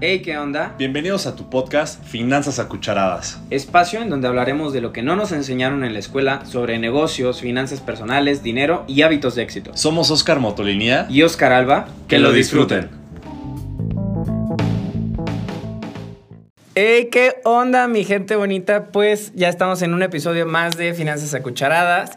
Hey, ¿qué onda? Bienvenidos a tu podcast Finanzas a Cucharadas. Espacio en donde hablaremos de lo que no nos enseñaron en la escuela sobre negocios, finanzas personales, dinero y hábitos de éxito. Somos Oscar Motolinía Y Oscar Alba, que lo disfruten. Hey, ¿qué onda, mi gente bonita? Pues ya estamos en un episodio más de Finanzas a Cucharadas.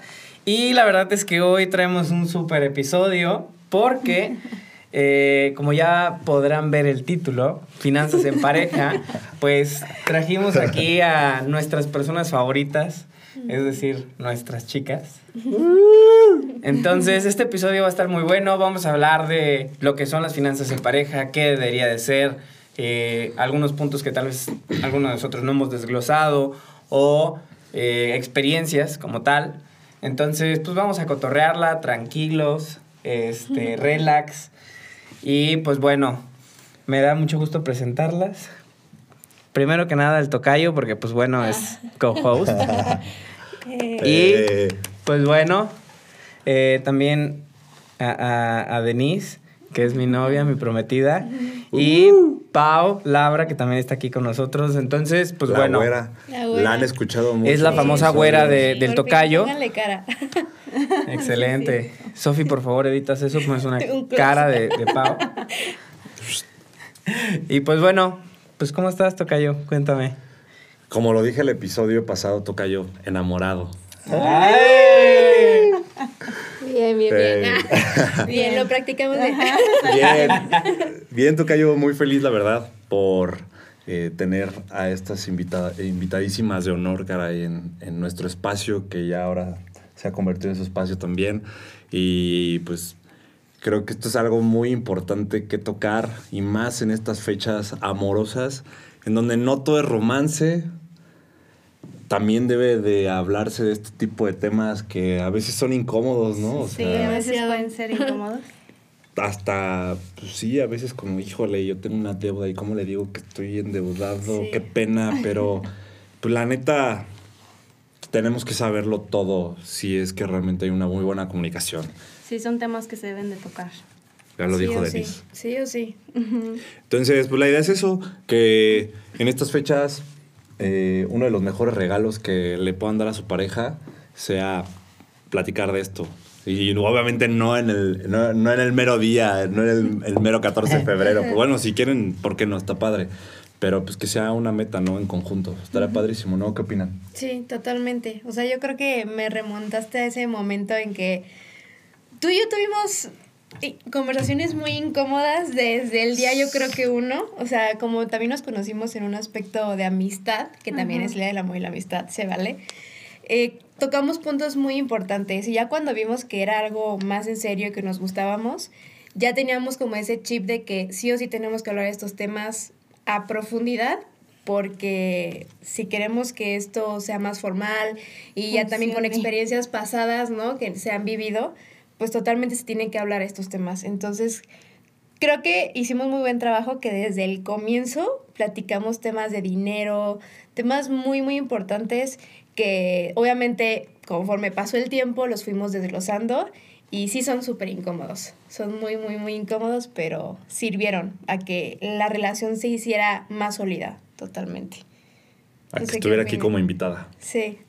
Y la verdad es que hoy traemos un super episodio porque, eh, como ya podrán ver el título, Finanzas en pareja, pues trajimos aquí a nuestras personas favoritas, es decir, nuestras chicas. Entonces, este episodio va a estar muy bueno. Vamos a hablar de lo que son las finanzas en pareja, qué debería de ser, eh, algunos puntos que tal vez algunos de nosotros no hemos desglosado o eh, experiencias como tal. Entonces, pues vamos a cotorrearla tranquilos, este, relax. Y pues bueno, me da mucho gusto presentarlas. Primero que nada el tocayo, porque pues bueno, es co-host. y Eh, pues bueno, eh, también a, a- a Denise, que es mi novia, mi prometida. Y Pau, Labra, que también está aquí con nosotros. Entonces, pues la bueno, güera. La güera. La han escuchado mucho. es la famosa güera de- del tocayo. Cara. Excelente. Sofi, por favor, editas eso, pues una Un cara de, de Pau. Y pues bueno, pues ¿cómo estás, Tocayo? Cuéntame. Como lo dije el episodio pasado, toca yo, enamorado. Bien, bien, bien. Eh. Bien, lo practicamos bien. Bien, bien, Tocayo, muy feliz, la verdad, por eh, tener a estas invitada- invitadísimas de honor, caray, en, en nuestro espacio, que ya ahora se ha convertido en su espacio también. Y pues creo que esto es algo muy importante que tocar, y más en estas fechas amorosas, en donde no todo es romance. También debe de hablarse de este tipo de temas que a veces son incómodos, ¿no? O Sí, sea, a veces pueden ser incómodos. hasta, pues sí, a veces como, híjole, yo tengo una deuda y cómo le digo que estoy endeudado, Sí. qué pena, pero pues la neta, tenemos que saberlo todo si es que realmente hay una muy buena comunicación. Sí, son temas que se deben de tocar. Ya lo Sí dijo Denise. Sí, sí o sí. Entonces, pues la idea es eso, que en estas fechas eh, uno de los mejores regalos que le puedan dar a su pareja sea platicar de esto. Y obviamente no en el, no, no en el mero día, no en el, el mero 14 de febrero. Pues bueno, si quieren, ¿por qué no? Está padre. Pero pues que sea una meta, ¿no? En conjunto. Estaría padrísimo, ¿no? ¿Qué opinan? Sí, totalmente. O sea, yo creo que me remontaste a ese momento en que tú y yo tuvimos eh, conversaciones muy incómodas desde el día, yo creo que uno. O sea, como también nos conocimos en un aspecto de amistad, que también es el día del amor y la amistad, se vale. Eh, tocamos puntos muy importantes y ya cuando vimos que era algo más en serio y que nos gustábamos, ya teníamos como ese chip de que sí o sí tenemos que hablar de estos temas a profundidad porque si queremos que esto sea más formal y ya también con experiencias pasadas, ¿no? Que se han vivido, pues totalmente se tienen que hablar estos temas. Entonces, creo que hicimos muy buen trabajo que desde el comienzo platicamos temas de dinero, temas muy, muy importantes que obviamente conforme pasó el tiempo los fuimos desglosando y sí son súper incómodos. Son muy, muy, muy incómodos, pero sirvieron a que la relación se hiciera más sólida, totalmente. A No que estuviera aquí como invitada. Sí,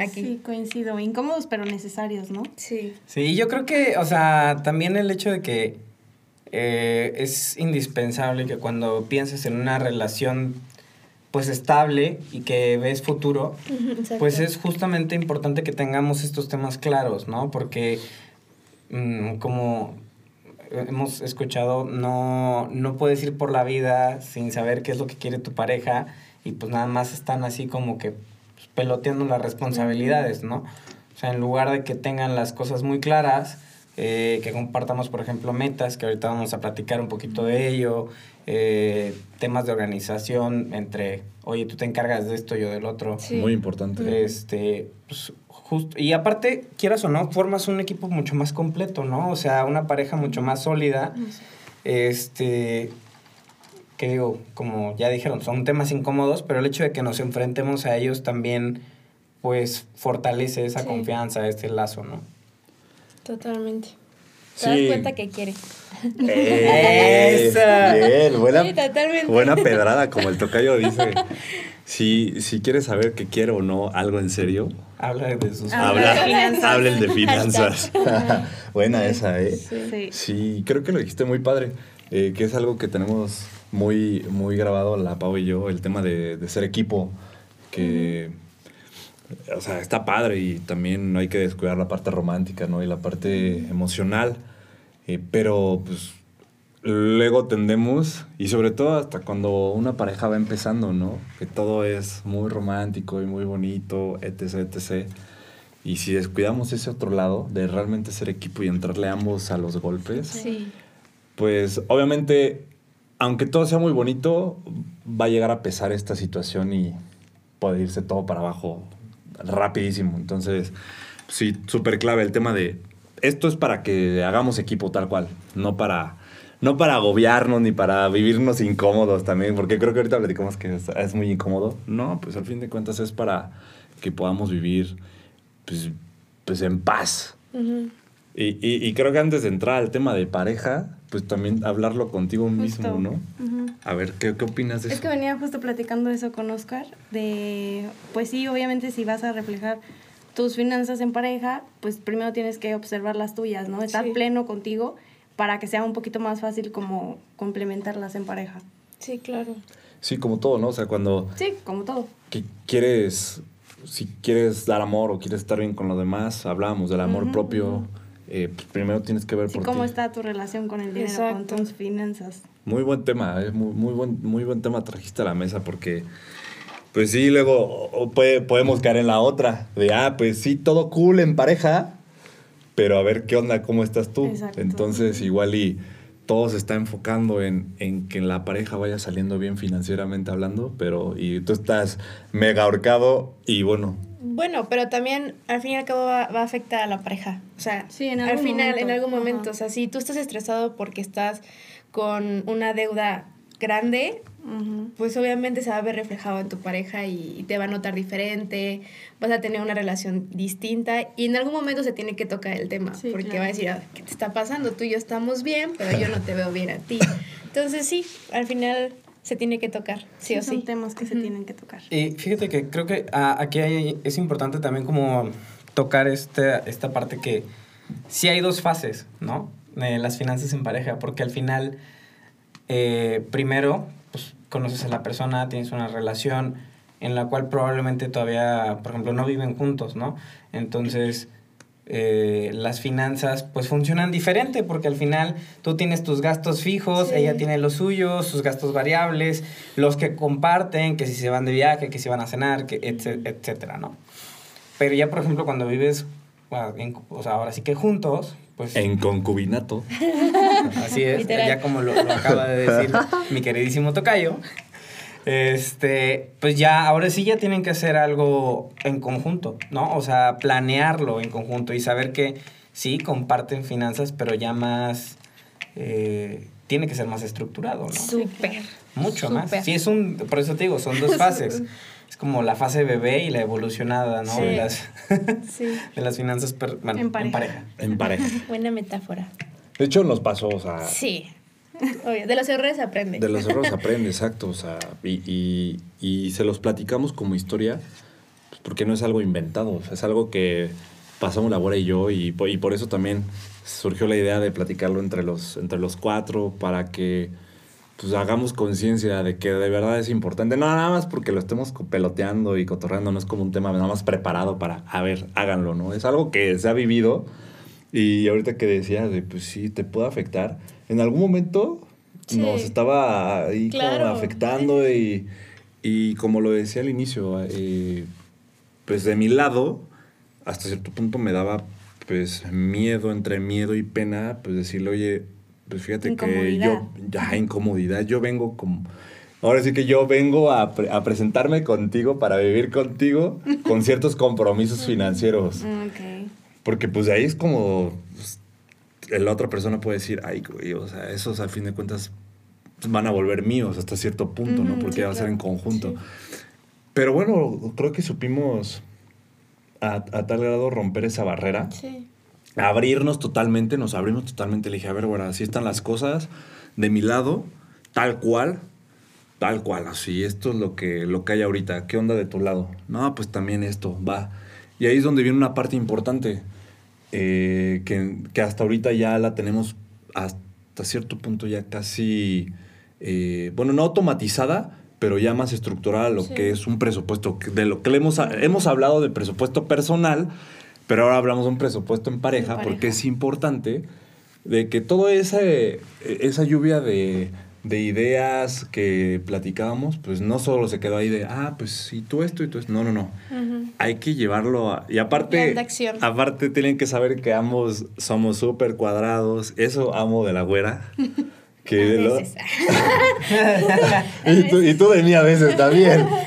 aquí. Sí, coincido. Incómodos, pero necesarios, ¿no? Sí. Sí, yo creo que, o sea, también el hecho de que eh, es indispensable que cuando pienses en una relación pues estable y que ves futuro, pues es justamente importante que tengamos estos temas claros, ¿no? Porque mm, como hemos escuchado, no, no puedes ir por la vida sin saber qué es lo que quiere tu pareja y pues nada más están así como que pues, peloteando las responsabilidades, ¿no? O sea, en lugar de que tengan las cosas muy claras, eh, que compartamos, por ejemplo, metas, que ahorita vamos a platicar un poquito de ello, eh, temas de organización entre, oye, tú te encargas de esto, yo del otro. Sí. Muy importante. Este, pues, justo, y aparte, quieras o no, formas un equipo mucho más completo, ¿no? O sea, una pareja mucho más sólida. Este, que digo, como ya dijeron, son temas incómodos, pero el hecho de que nos enfrentemos a ellos también, pues, fortalece esa Sí. confianza, este lazo, ¿no? Totalmente. Te Sí. das cuenta que quiere. Esa. Bien, buena, Sí, totalmente. buena pedrada, como el tocayo dice. Si, si quieres saber que quiero o no algo en serio, Habla de sus... Habla, de finanzas. hablen de finanzas. buena esa, ¿eh? Sí. Sí, creo que lo dijiste muy padre, eh, que es algo que tenemos muy, muy grabado la Pau y yo, el tema de, de ser equipo, que, o sea, está padre y también no hay que descuidar la parte romántica, ¿no? Y la parte emocional, eh, pero pues luego tendemos, y sobre todo hasta cuando una pareja va empezando, ¿no? Que todo es muy romántico y muy bonito, etc., etc., y si descuidamos ese otro lado de realmente ser equipo y entrarle ambos a los golpes, Sí. pues obviamente, aunque todo sea muy bonito, va a llegar a pesar esta situación y puede irse todo para abajo rapidísimo. Entonces, sí, súper clave el tema de esto es para que hagamos equipo tal cual, no para no para agobiarnos ni para vivirnos incómodos también, porque creo que ahorita platicamos que es, es muy incómodo. No, pues al fin de cuentas es para que podamos vivir pues, pues en paz. Y, y- y creo que antes de entrar al tema de pareja, pues también hablarlo contigo mismo, Justo. ¿no? A ver, ¿qué, qué opinas de eso? Es que venía justo platicando eso con Oscar, de, pues sí, obviamente si vas a reflejar tus finanzas en pareja, pues primero tienes que observar las tuyas, ¿no? Estar Sí. pleno contigo para que sea un poquito más fácil como complementarlas en pareja. Sí, claro. Sí, como todo, ¿no? O sea, cuando Sí, como todo. que quieres, si quieres dar amor o quieres estar bien con los demás, hablábamos del amor propio. Eh, pues primero tienes que ver Sí, por cómo ti. está tu relación con el dinero, Exacto. con tus finanzas. Muy buen tema, eh, muy, muy, buen, muy buen tema trajiste a la mesa porque, pues sí, luego o- o puede- podemos caer en la otra, de, ah, pues sí, todo cool en pareja, pero a ver qué onda, cómo estás tú. Exacto. Entonces, igual y todo se está enfocando en, en que la pareja vaya saliendo bien financieramente hablando, pero y tú estás mega ahorcado y bueno, Bueno, pero también al fin y al cabo va, va a afectar a la pareja. O sea, Sí, en al final, momento. en algún momento. Ajá. O sea, si tú estás estresado porque estás con una deuda grande, pues obviamente se va a ver reflejado en tu pareja y, y te va a notar diferente, vas a tener una relación distinta y en algún momento se tiene que tocar el tema, Sí, porque claro. va a decir, "Ah, ¿qué te está pasando? Tú y yo estamos bien, pero yo no te veo bien a ti. Entonces sí, al final se tiene que tocar, sí, o son sí. temas que se tienen que tocar. Y fíjate que creo que ah, aquí hay- es importante también como tocar este, esta parte que sí hay dos fases, ¿no? De las finanzas en pareja, porque al final, eh, primero, pues conoces a la persona, tienes una relación en la cual probablemente todavía, por ejemplo, no viven juntos, ¿no? Entonces, eh, las finanzas pues funcionan diferente porque al final tú tienes tus gastos fijos, Sí. ella tiene los suyos, sus gastos variables, los que comparten, que si se van de viaje, que si van a cenar, que etc- etcétera, ¿no? Pero ya, por ejemplo, cuando vives, bueno, en- o sea, ahora sí que juntos, pues en concubinato. Así es, Literal. ya como lo, lo acaba de decir mi queridísimo Tocayo. Este, pues ya, ahora sí ya tienen que hacer algo en conjunto, ¿no? O sea, planearlo en conjunto y saber que sí comparten finanzas, pero ya más. eh, tiene que ser más estructurado, ¿no? Súper. Mucho Súper. más. Sí, es un. Por eso te digo, son dos fases. Es como la fase bebé y la evolucionada, ¿no? Sí. De, las, Sí, de las finanzas per- bueno, En pareja. En pareja. buena metáfora. De hecho, nos pasó, o sea, Sí, obvio. De los errores aprende. de los errores aprende, exacto, o sea, y, y- y se los platicamos como historia, pues, porque no es algo inventado, o sea, es algo que pasamos la abuela y yo, y, y por eso también surgió la idea de platicarlo entre los, entre los cuatro, para que pues hagamos conciencia de que de verdad es importante, no nada más porque lo estemos peloteando y cotorreando, no es como un tema nada más preparado para, a ver, háganlo, ¿no? Es algo que se ha vivido y ahorita que decías de, pues sí, te puede afectar, en algún momento Sí. nos estaba ahí como afectando y, y como lo decía al inicio, eh, pues de mi lado, hasta cierto punto me daba pues miedo, entre miedo y pena, pues decirle, oye, pues fíjate que yo, ya incomodidad, yo vengo como... Ahora sí que yo vengo a, pre- a presentarme contigo para vivir contigo con ciertos compromisos financieros. Ok. Porque pues de ahí es como pues, la otra persona puede decir, ay, güey, o sea, esos al fin de cuentas pues, van a volver míos hasta cierto punto, ¿no? Ujú, Porque sí, va a ser en conjunto. Pero bueno, creo que supimos a, a tal grado romper esa barrera Sí. abrirnos totalmente, nos abrimos totalmente. Le dije, a ver, bueno, así están las cosas de mi lado, tal cual, tal cual, así, esto es lo que, lo que hay ahorita. ¿Qué onda de tu lado? No, pues también esto, va. Y ahí es donde viene una parte importante, eh, que, que hasta ahorita ya la tenemos hasta cierto punto ya casi, eh, bueno, no automatizada, pero ya más estructurada lo Sí. que es un presupuesto. De lo que le hemos, hemos hablado de presupuesto personal, pero ahora hablamos de un presupuesto en pareja, porque es importante de que toda esa, esa lluvia de, de ideas que platicábamos, pues no solo se quedó ahí de, ah, pues y tú esto y tú esto. No, no, no. Ujú. Hay que llevarlo a... Y aparte, de aparte tienen que saber que ambos somos súper cuadrados. Eso amo de la güera. Que A lo- veces. y, tú, y tú de mí a veces también.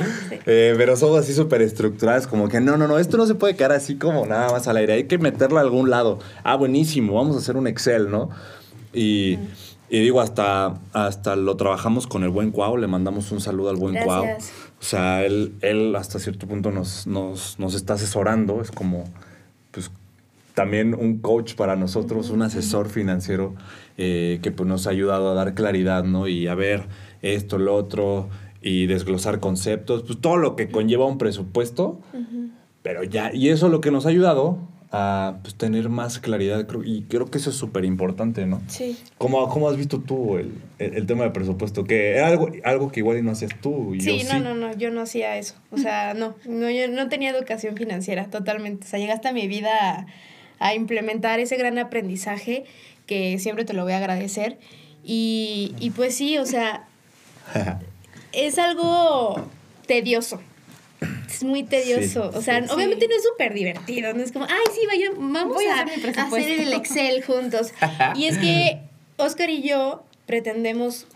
Eh, pero somos así súper estructuradas, como que no, no, no, esto no se puede quedar así como nada más al aire, hay que meterlo a algún lado. Ah, buenísimo, vamos a hacer un Excel, ¿no? Y, y digo, hasta, hasta lo trabajamos con el buen Cuau, le mandamos un saludo al buen Cuau. O sea, él, él hasta cierto punto nos, nos, nos está asesorando, es como, pues, también un coach para nosotros, un asesor financiero eh, que pues, nos ha ayudado a dar claridad, ¿no? Y a ver esto, lo otro, y desglosar conceptos, pues todo lo que conlleva un presupuesto, pero ya, y eso es lo que nos ha ayudado a pues, tener más claridad, y creo que eso es súper importante, ¿no? Sí. ¿Cómo, ¿Cómo has visto tú el, el, el tema de presupuesto? Que era algo, algo que igual no hacías tú, y Sí, yo no, sí. no, no, yo no hacía eso. O sea, no, no, yo no tenía educación financiera totalmente. O sea, llegaste a mi vida a, a implementar ese gran aprendizaje que siempre te lo voy a agradecer. Y, y pues sí, o sea, es algo tedioso. Es muy tedioso. Sí, o sea, sí. obviamente no es súper divertido. No es como, ay, sí, vaya, vamos Voy a a, hacer mi a hacer presupuesto". el Excel juntos. y es que Oscar y yo pretendemos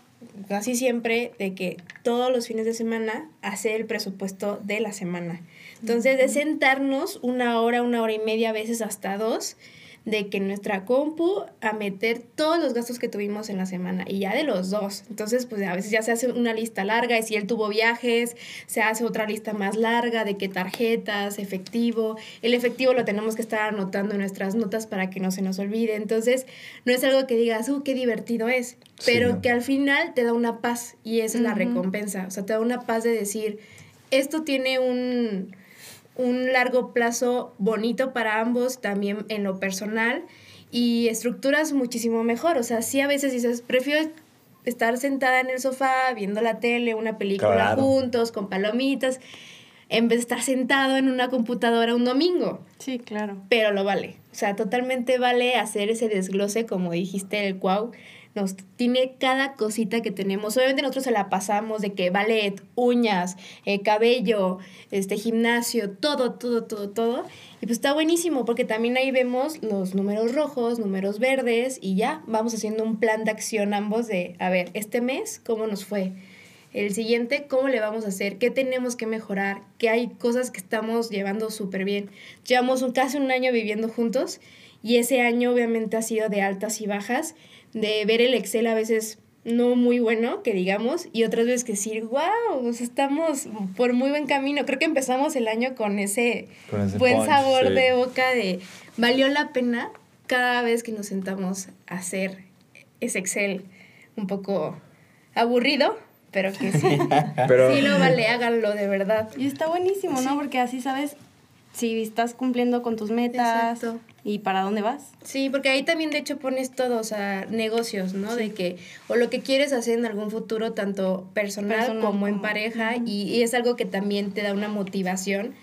casi siempre de que todos los fines de semana hacer el presupuesto de la semana. Entonces, de sentarnos una hora, una hora y media, a veces hasta dos, de que nuestra compu a meter todos los gastos que tuvimos en la semana y ya de los dos. Entonces, pues a veces ya se hace una lista larga y si él tuvo viajes, se hace otra lista más larga de qué tarjetas, efectivo. El efectivo lo tenemos que estar anotando en nuestras notas para que no se nos olvide. Entonces, no es algo que digas, uh, qué divertido es, Sí, pero ¿no? que al final te da una paz y esa es la recompensa. O sea, te da una paz de decir, esto tiene un, un largo plazo bonito para ambos, también en lo personal, y estructuras muchísimo mejor. O sea, sí a veces dices, prefiero estar sentada en el sofá viendo la tele, una película Claro. juntos, con palomitas, en vez de estar sentado en una computadora un domingo Sí, claro. pero lo vale. O sea, totalmente vale hacer ese desglose, como dijiste, el cuau. Nos tiene cada cosita que tenemos. Obviamente nosotros se la pasamos de que ballet, uñas, eh, cabello, este gimnasio, todo, todo, todo, todo. Y pues está buenísimo porque también ahí vemos los números rojos, números verdes y ya vamos haciendo un plan de acción ambos de, a ver, este mes, ¿cómo nos fue? El siguiente, ¿cómo le vamos a hacer? ¿Qué tenemos que mejorar? ¿Qué hay cosas que estamos llevando súper bien? Llevamos un, casi un año viviendo juntos y ese año obviamente ha sido de altas y bajas, de ver el Excel a veces no muy bueno, que digamos, y otras veces que decir, wow, o sea, estamos por muy buen camino. Creo que empezamos el año con ese, Con ese buen punch, sabor sí. de boca de valió la pena cada vez que nos sentamos a hacer ese Excel un poco aburrido, pero que sí. Pero, Sí lo vale, háganlo de verdad. Y está buenísimo, ¿no? Porque así sabes si estás cumpliendo con tus metas Exacto. Y para dónde vas. Sí, porque ahí también de hecho pones todo, o sea, negocios, ¿no? De que, o lo que quieres hacer en algún futuro, tanto personal, Personal como en pareja, y, y es algo que también te da una motivación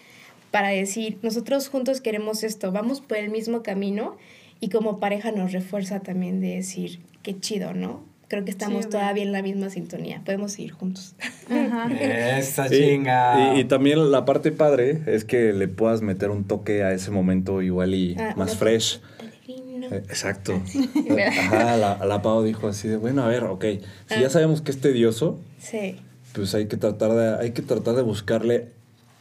para decir, nosotros juntos queremos esto, vamos por el mismo camino, y como pareja nos refuerza también de decir, qué chido, ¿no? Creo que estamos Sí, todavía en la misma sintonía, podemos ir juntos. Ajá. Esa chinga. y- y también la parte padre es que le puedas meter un toque a ese momento igual y Ah, más fresh. Eh, Exacto. Ajá, la, la Pau dijo así de, bueno, a ver, ok, si ya Ah. sabemos que es tedioso, Sí. pues hay que tratar de, hay que tratar de buscarle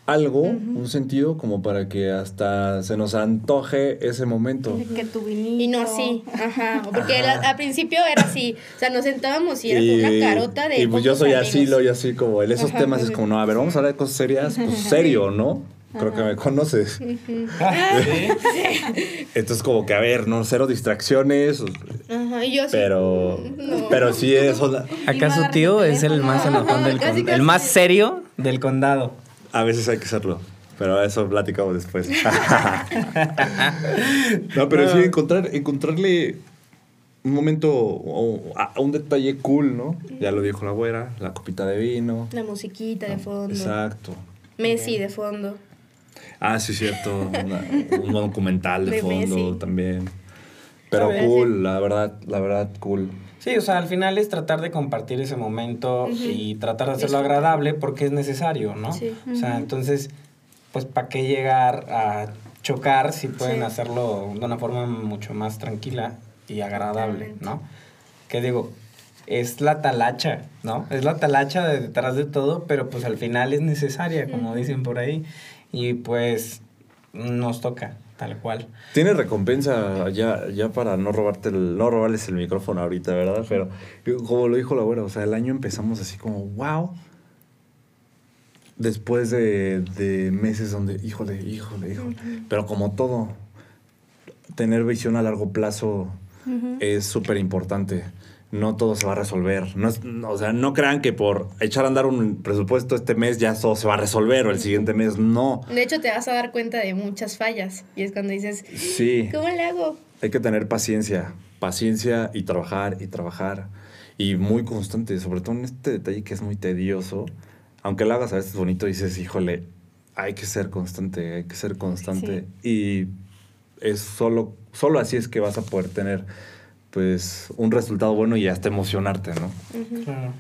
algo, un sentido, como para que hasta se nos antoje ese momento. De que tu vinito. Y no así, ajá. Porque la- al principio era así. O sea, nos sentábamos y era como una carota de. y pues yo soy así, lo y así como, en esos Ajá, temas es como, no, a ver, vamos a hablar de cosas serias, pues serio, ¿no? creo que me conoces. Ah, ¿sí? Entonces como que, a ver, no, cero distracciones, Ajá, y yo pero, No. pero sí eso, la- Acá su agarra tío es el más enojón del Casi, condado. casi. El más serio del condado. A veces hay que hacerlo. Pero eso platicamos después. no, pero sí encontrar, encontrarle un momento o a- un detalle cool, ¿no? Ya lo dijo la güera, la copita de vino. La musiquita de fondo. Exacto. Messi de fondo. Ah, sí, cierto. una- un documental de, De fondo Messi. también. Pero cool, la verdad, la verdad, cool. Sí, o sea, al final es tratar de compartir ese momento y tratar de hacerlo agradable porque es necesario, ¿no? Sí. O sea, entonces, pues, ¿para qué llegar a chocar si pueden Sí. hacerlo de una forma mucho más tranquila y agradable. ¿no? Que digo, es la talacha, ¿no? Es la talacha de detrás de todo, pero pues al final es necesaria, como dicen por ahí. Y pues nos toca, tal cual. Tiene recompensa ya, ya para no robarte el, no robarles el micrófono ahorita, ¿verdad? Pero como lo dijo la abuela, o sea, el año empezamos así como, wow. Después de, de meses donde, híjole, híjole, híjole. Pero como todo, tener visión a largo plazo es súper importante. No todo se va a resolver. No es- no, o sea, no crean que por echar a andar un presupuesto este mes ya todo se va a resolver o el siguiente mes. No. De hecho, te vas a dar cuenta de muchas fallas. Y es cuando dices, Sí. ¿cómo le hago? Hay que tener paciencia, paciencia y trabajar y trabajar. Y muy constante, sobre todo en este detalle que es muy tedioso. Aunque lo hagas a veces bonito, dices, híjole, hay que ser constante, hay que ser constante. Y es solo, solo así es que vas a poder tener pues un resultado bueno y hasta emocionarte, ¿no? Claro.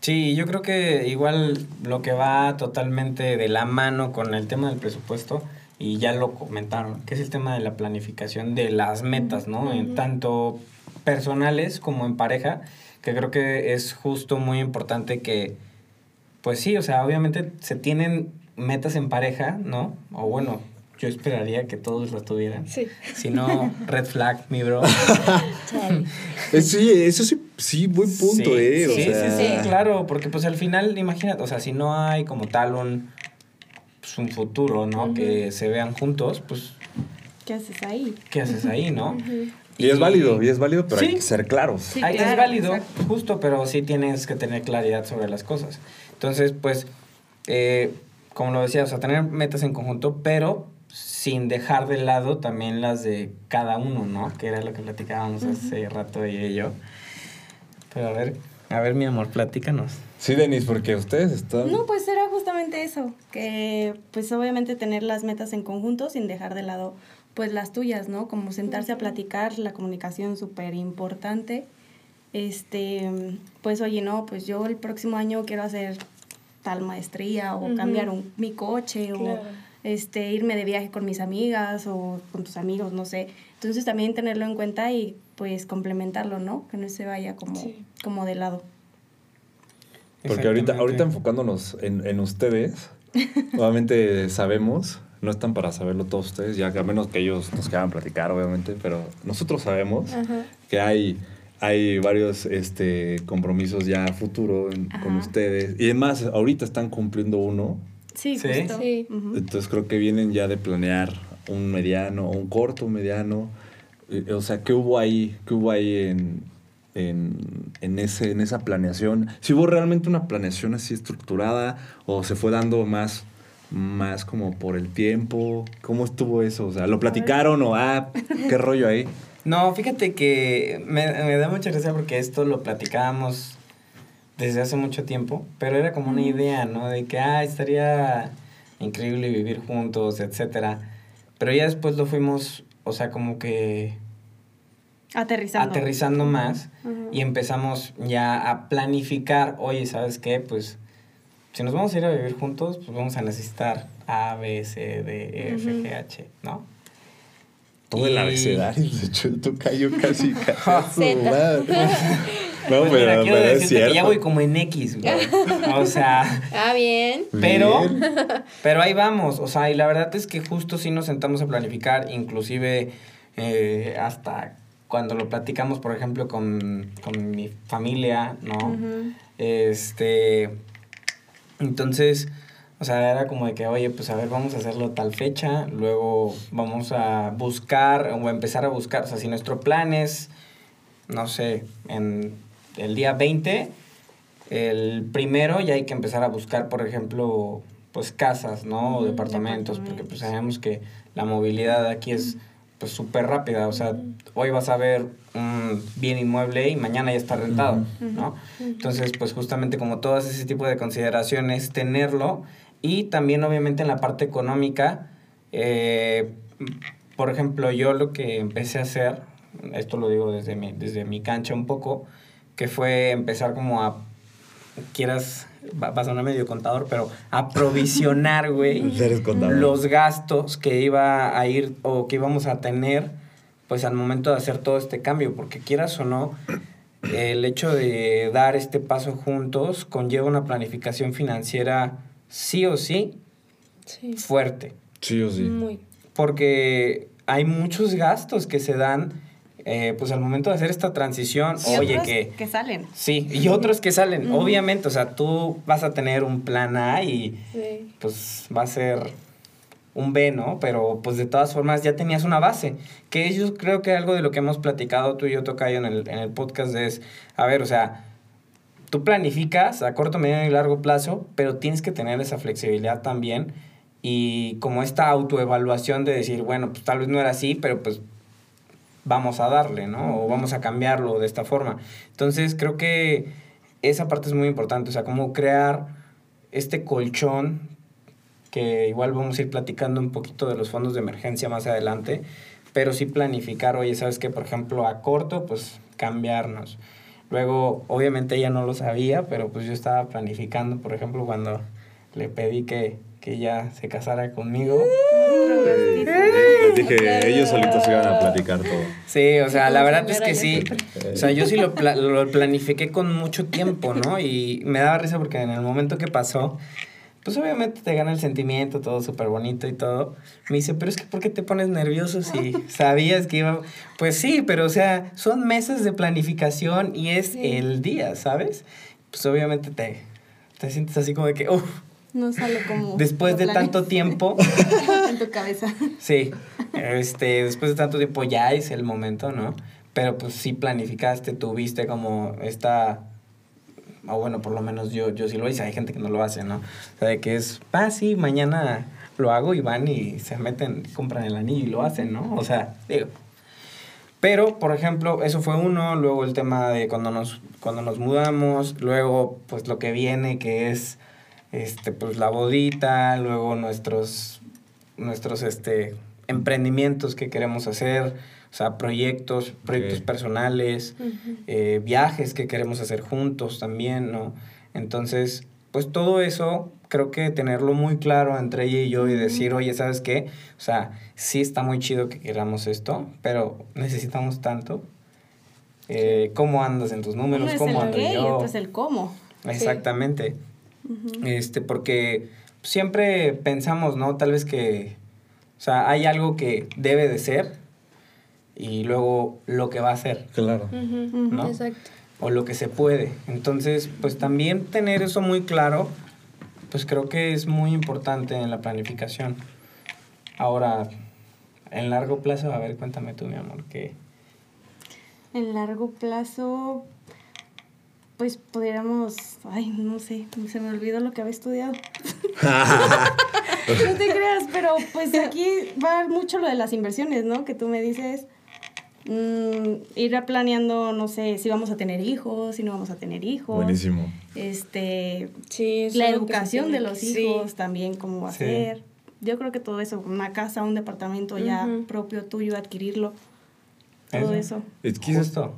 Sí, yo creo que igual lo que va totalmente de la mano con el tema del presupuesto, y ya lo comentaron, que es el tema de la planificación de las metas, ¿no? En tanto personales como en pareja, que creo que es justo muy importante que, pues sí, o sea, obviamente se tienen metas en pareja, ¿no? O bueno, yo esperaría que todos las tuvieran. Sí. Si no, red flag, mi bro. Eh, Sí, eso sí, sí, buen punto, Sí, ¿eh? O Sí, sí, sea, sí, claro, porque pues al final, imagínate, o sea, si no hay como tal un, pues, un futuro, ¿no? Que se vean juntos, pues, ¿Qué haces ahí? ¿qué haces ahí, no? Y es válido, y es válido, pero hay que ser claros. Sí, Ay, claro, es válido, exacto. justo, pero sí tienes que tener claridad sobre las cosas. Entonces, pues, eh, como lo decía, o sea, tener metas en conjunto, pero sin dejar de lado también las de cada uno, ¿no? Que era lo que platicábamos hace rato ella y yo. Pero a ver, a ver, mi amor, platícanos. Sí, Denis, porque ustedes están... No, pues era justamente eso, que pues obviamente tener las metas en conjunto sin dejar de lado pues las tuyas, ¿no? Como sentarse a platicar, la comunicación súper importante. Este, pues oye, no, pues yo el próximo año quiero hacer tal maestría o Ujú. cambiar un- mi coche Claro. o este irme de viaje con mis amigas o con tus amigos, no sé. Entonces también tenerlo en cuenta y pues complementarlo, ¿no? Que no se vaya como, Sí. como de lado. Porque ahorita, ahorita enfocándonos en, en ustedes, obviamente sabemos, no están para saberlo todos ustedes, ya que a menos que ellos nos quieran platicar, obviamente, pero nosotros sabemos Ajá. que hay, hay varios este, compromisos ya a futuro en- con ustedes. Y además, ahorita están cumpliendo uno, Sí, Sí. justo. Sí. Entonces creo que vienen ya de planear un mediano, un corto, un mediano. Eh, O sea, ¿qué hubo ahí? ¿Qué hubo ahí en, en, en ese, en esa planeación? ¿Si hubo realmente una planeación así estructurada o se fue dando más, más como por el tiempo? ¿Cómo estuvo eso? O sea, ¿lo platicaron o ah, qué rollo ahí? No, fíjate que me, me da mucha gracia porque esto lo platicábamos desde hace mucho tiempo, pero era como una idea, ¿no? De que, ah, estaría increíble vivir juntos, etcétera. Pero ya después lo fuimos, o sea, como que Aterrizando. aterrizando más y empezamos ya a planificar, oye, ¿sabes qué? Pues si nos vamos a ir a vivir juntos, pues vamos a necesitar A, B, C, D, E, F, G, H, ¿no? Todo el abecedario, de hecho, el tocayo casi, casi No, Pues pero, mira, quiero pero decirte que ya voy como en X, güey. O sea, Ah, bien. pero, Bien. pero ahí vamos. O sea, y la verdad es que justo sí nos sentamos a planificar, inclusive eh, hasta cuando lo platicamos, por ejemplo, con, con mi familia, ¿no? Este. Entonces, O sea, era como de que, oye, pues a ver, vamos a hacerlo tal fecha, luego vamos a buscar o empezar a buscar, o sea, si nuestro plan es, no sé, en el día 20, el primero ya hay que empezar a buscar, por ejemplo, pues casas, ¿no? O Ujú, departamentos, porque pues departamentos. sabemos que la movilidad aquí es pues súper rápida, o sea, hoy vas a ver un bien inmueble y mañana ya está rentado, ¿no? Entonces, pues justamente como todas ese tipo de consideraciones, tenerlo y también obviamente en la parte económica, eh, por ejemplo, yo lo que empecé a hacer, esto lo digo desde mi, desde mi cancha un poco, que fue empezar como a, quieras, va, va a sonar medio contador, pero a provisionar, güey, los gastos que iba a ir o que íbamos a tener, pues al momento de hacer todo este cambio, porque quieras o no, el hecho de dar este paso juntos conlleva una planificación financiera sí o sí Sí. fuerte, Sí o sí. Muy. porque hay muchos gastos que se dan eh, pues al momento de hacer esta transición, Y oye otros que... que salen. Sí, y otros que salen, obviamente, o sea, tú vas a tener un plan A y Sí. pues va a ser un B, ¿no? Pero pues de todas formas ya tenías una base. Que yo creo que algo de lo que hemos platicado tú y yo, Tocayo, en el, en el podcast es, a ver, o sea, tú planificas a corto, mediano y largo plazo, pero tienes que tener esa flexibilidad también y como esta autoevaluación de decir, bueno, pues tal vez no era así, pero pues vamos a darle, ¿no? O vamos a cambiarlo de esta forma. Entonces creo que esa parte es muy importante, o sea, cómo crear este colchón que igual vamos a ir platicando un poquito de los fondos de emergencia más adelante, pero sí planificar, oye, ¿sabes qué? Por ejemplo, a corto, pues cambiarnos. Luego, obviamente ella no lo sabía, pero pues yo estaba planificando, por ejemplo, cuando le pedí que, que ella se casara conmigo. Eh, Les dije, ellos solitos iban a platicar todo. Sí, o sea, la verdad es que ya sí. O sea, yo sí lo, pla- lo planifiqué con mucho tiempo, ¿no? Y me daba risa porque en el momento que pasó, pues obviamente te gana el sentimiento, todo súper bonito y todo. Me dice, pero es que ¿por qué te pones nervioso si sabías que iba? Pues sí, pero o sea, son meses de planificación y es Sí. el día, ¿sabes? Pues obviamente te, te sientes así como de que, uff, No sale como. después de tanto tiempo. en tu cabeza. Sí, este, después de tanto tiempo ya es el momento, ¿no? Pero pues sí planificaste, tuviste como esta, o bueno, por lo menos yo, yo sí lo hice, hay gente que no lo hace, ¿no? O sea, de que es, ah, sí, mañana lo hago y van y se meten, compran el anillo y lo hacen, ¿no? O sea, digo. Pero, por ejemplo, eso fue uno, luego el tema de cuando nos, cuando nos mudamos, luego pues lo que viene que es este pues la bodita, luego nuestros nuestros este emprendimientos que queremos hacer, o sea, proyectos, proyectos personales, eh, viajes que queremos hacer juntos también, ¿no? Entonces, pues todo eso creo que tenerlo muy claro entre ella y yo y decir, oye, ¿sabes qué? O sea, sí está muy chido que queramos esto, pero necesitamos tanto. Eh, ¿Cómo andas en tus números? Uno es ¿Cómo el ando qué y otro es el cómo. Exactamente. Este, porque siempre pensamos, ¿no? Tal vez que, o sea, hay algo que debe de ser y luego lo que va a ser, Claro. ¿no? Exacto. o lo que se puede. Entonces, pues también tener eso muy claro, pues creo que es muy importante en la planificación. Ahora, en largo plazo, a ver, cuéntame tú, mi amor, que... En largo plazo, pues pudiéramos. Ay, no sé, se me olvidó lo que había estudiado. no te creas, pero pues aquí va mucho lo de las inversiones, ¿no? Que tú me dices. mm, ir planeando, no sé, si vamos a tener hijos, si no vamos a tener hijos. Buenísimo. Este, Sí, eso la educación de los sí. hijos también, cómo va a Sí. ser. Yo creo que todo eso, una casa, un departamento ya propio tuyo, adquirirlo, todo eso. Es que eso- Justo.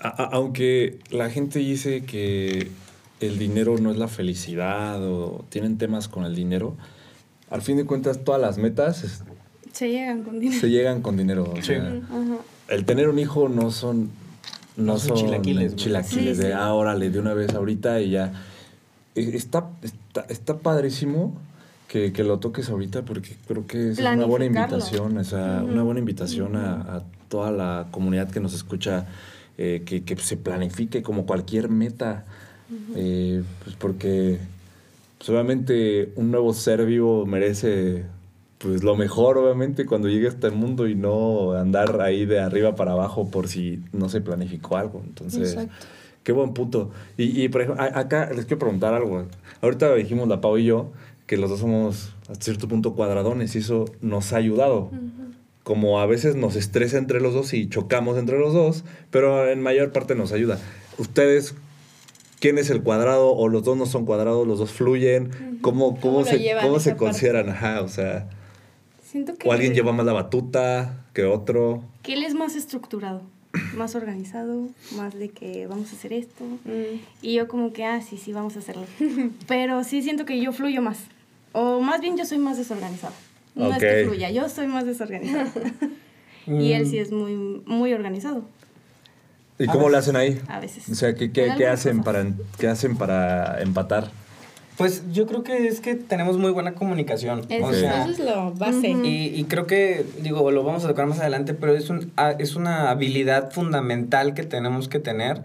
A- a- aunque la gente dice que el dinero no es la felicidad o tienen temas con el dinero, al fin de cuentas todas las metas es- Se llegan con dinero. se llegan con dinero. o sea, el tener un hijo no son no, No son son chilaquiles, chilaquiles Sí, de sí. ah, órale, de una vez ahorita y ya. E- Está, está, está padrísimo que, que lo toques ahorita porque creo que es una buena invitación, o sea, una buena invitación a, a toda la comunidad que nos escucha, eh, que, que se planifique como cualquier meta, eh, pues porque pues obviamente un nuevo ser vivo merece pues lo mejor obviamente cuando llegue a este mundo y no andar ahí de arriba para abajo por si no se planificó algo. Entonces, Exacto. qué buen punto. Y, y, por ejemplo, acá les quiero preguntar algo. Ahorita dijimos la Pau y yo que los dos somos a cierto punto cuadradones y eso nos ha ayudado. Como a veces nos estresa entre los dos y chocamos entre los dos, pero en mayor parte nos ayuda. Ustedes, ¿quién es el cuadrado? ¿O los dos no son cuadrados? ¿Los dos fluyen? ¿Cómo, cómo, ¿Cómo se, cómo se consideran? Ajá, o sea, Siento que... o alguien lleva más la batuta que otro. Que él es más estructurado, más organizado, más de que vamos a hacer esto. Mm. Y yo como que, ah, sí, sí, vamos a hacerlo. Pero sí siento que yo fluyo más. O más bien yo soy más desorganizada. No es que fluya, yo soy más desorganizada. y él sí es muy, muy organizado, ¿Y cómo le hacen ahí? a veces. O sea, ¿qué, qué, qué hacen, cosas. para, ¿qué hacen para empatar? Pues yo creo que es que tenemos muy buena comunicación. Eso, o sea, eso es lo base. Y, y creo que, digo, lo vamos a tocar más adelante, pero es, un, a- es una habilidad fundamental que tenemos que tener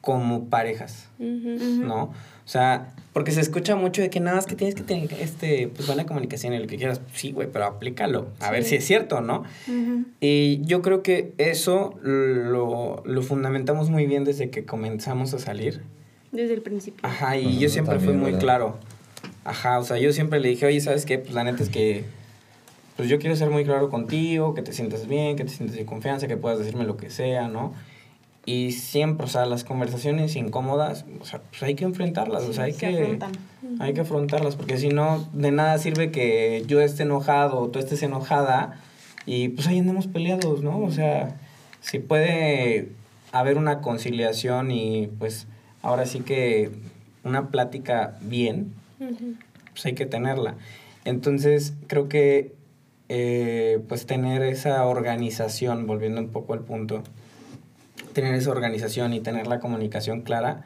como parejas, Ujú. ¿no? O sea, porque se escucha mucho de que nada más que tienes que tener este, pues, buena comunicación y lo que quieras. Sí, güey, pero aplícalo. A ver si es cierto, ¿no? Y yo creo que eso lo, lo fundamentamos muy bien desde que comenzamos a salir. Desde el principio. Ajá, y yo siempre fui también, muy ¿verdad? claro. Ajá, o sea, yo siempre le dije, oye, ¿sabes qué? Pues la neta es que, pues yo quiero ser muy claro contigo, que te sientas bien, que te sientas de confianza, que puedas decirme lo que sea, ¿no? Y siempre, o sea, las conversaciones incómodas, o sea, pues hay que enfrentarlas, o sea, hay Se que, afrontan. hay que afrontarlas, porque si no, de nada sirve que yo esté enojado o tú estés enojada y pues ahí andemos peleados, ¿no? O sea, si puede haber una conciliación y pues ahora sí que una plática bien, pues hay que tenerla. Entonces, creo que eh, pues tener esa organización, volviendo un poco al punto, tener esa organización y tener la comunicación clara,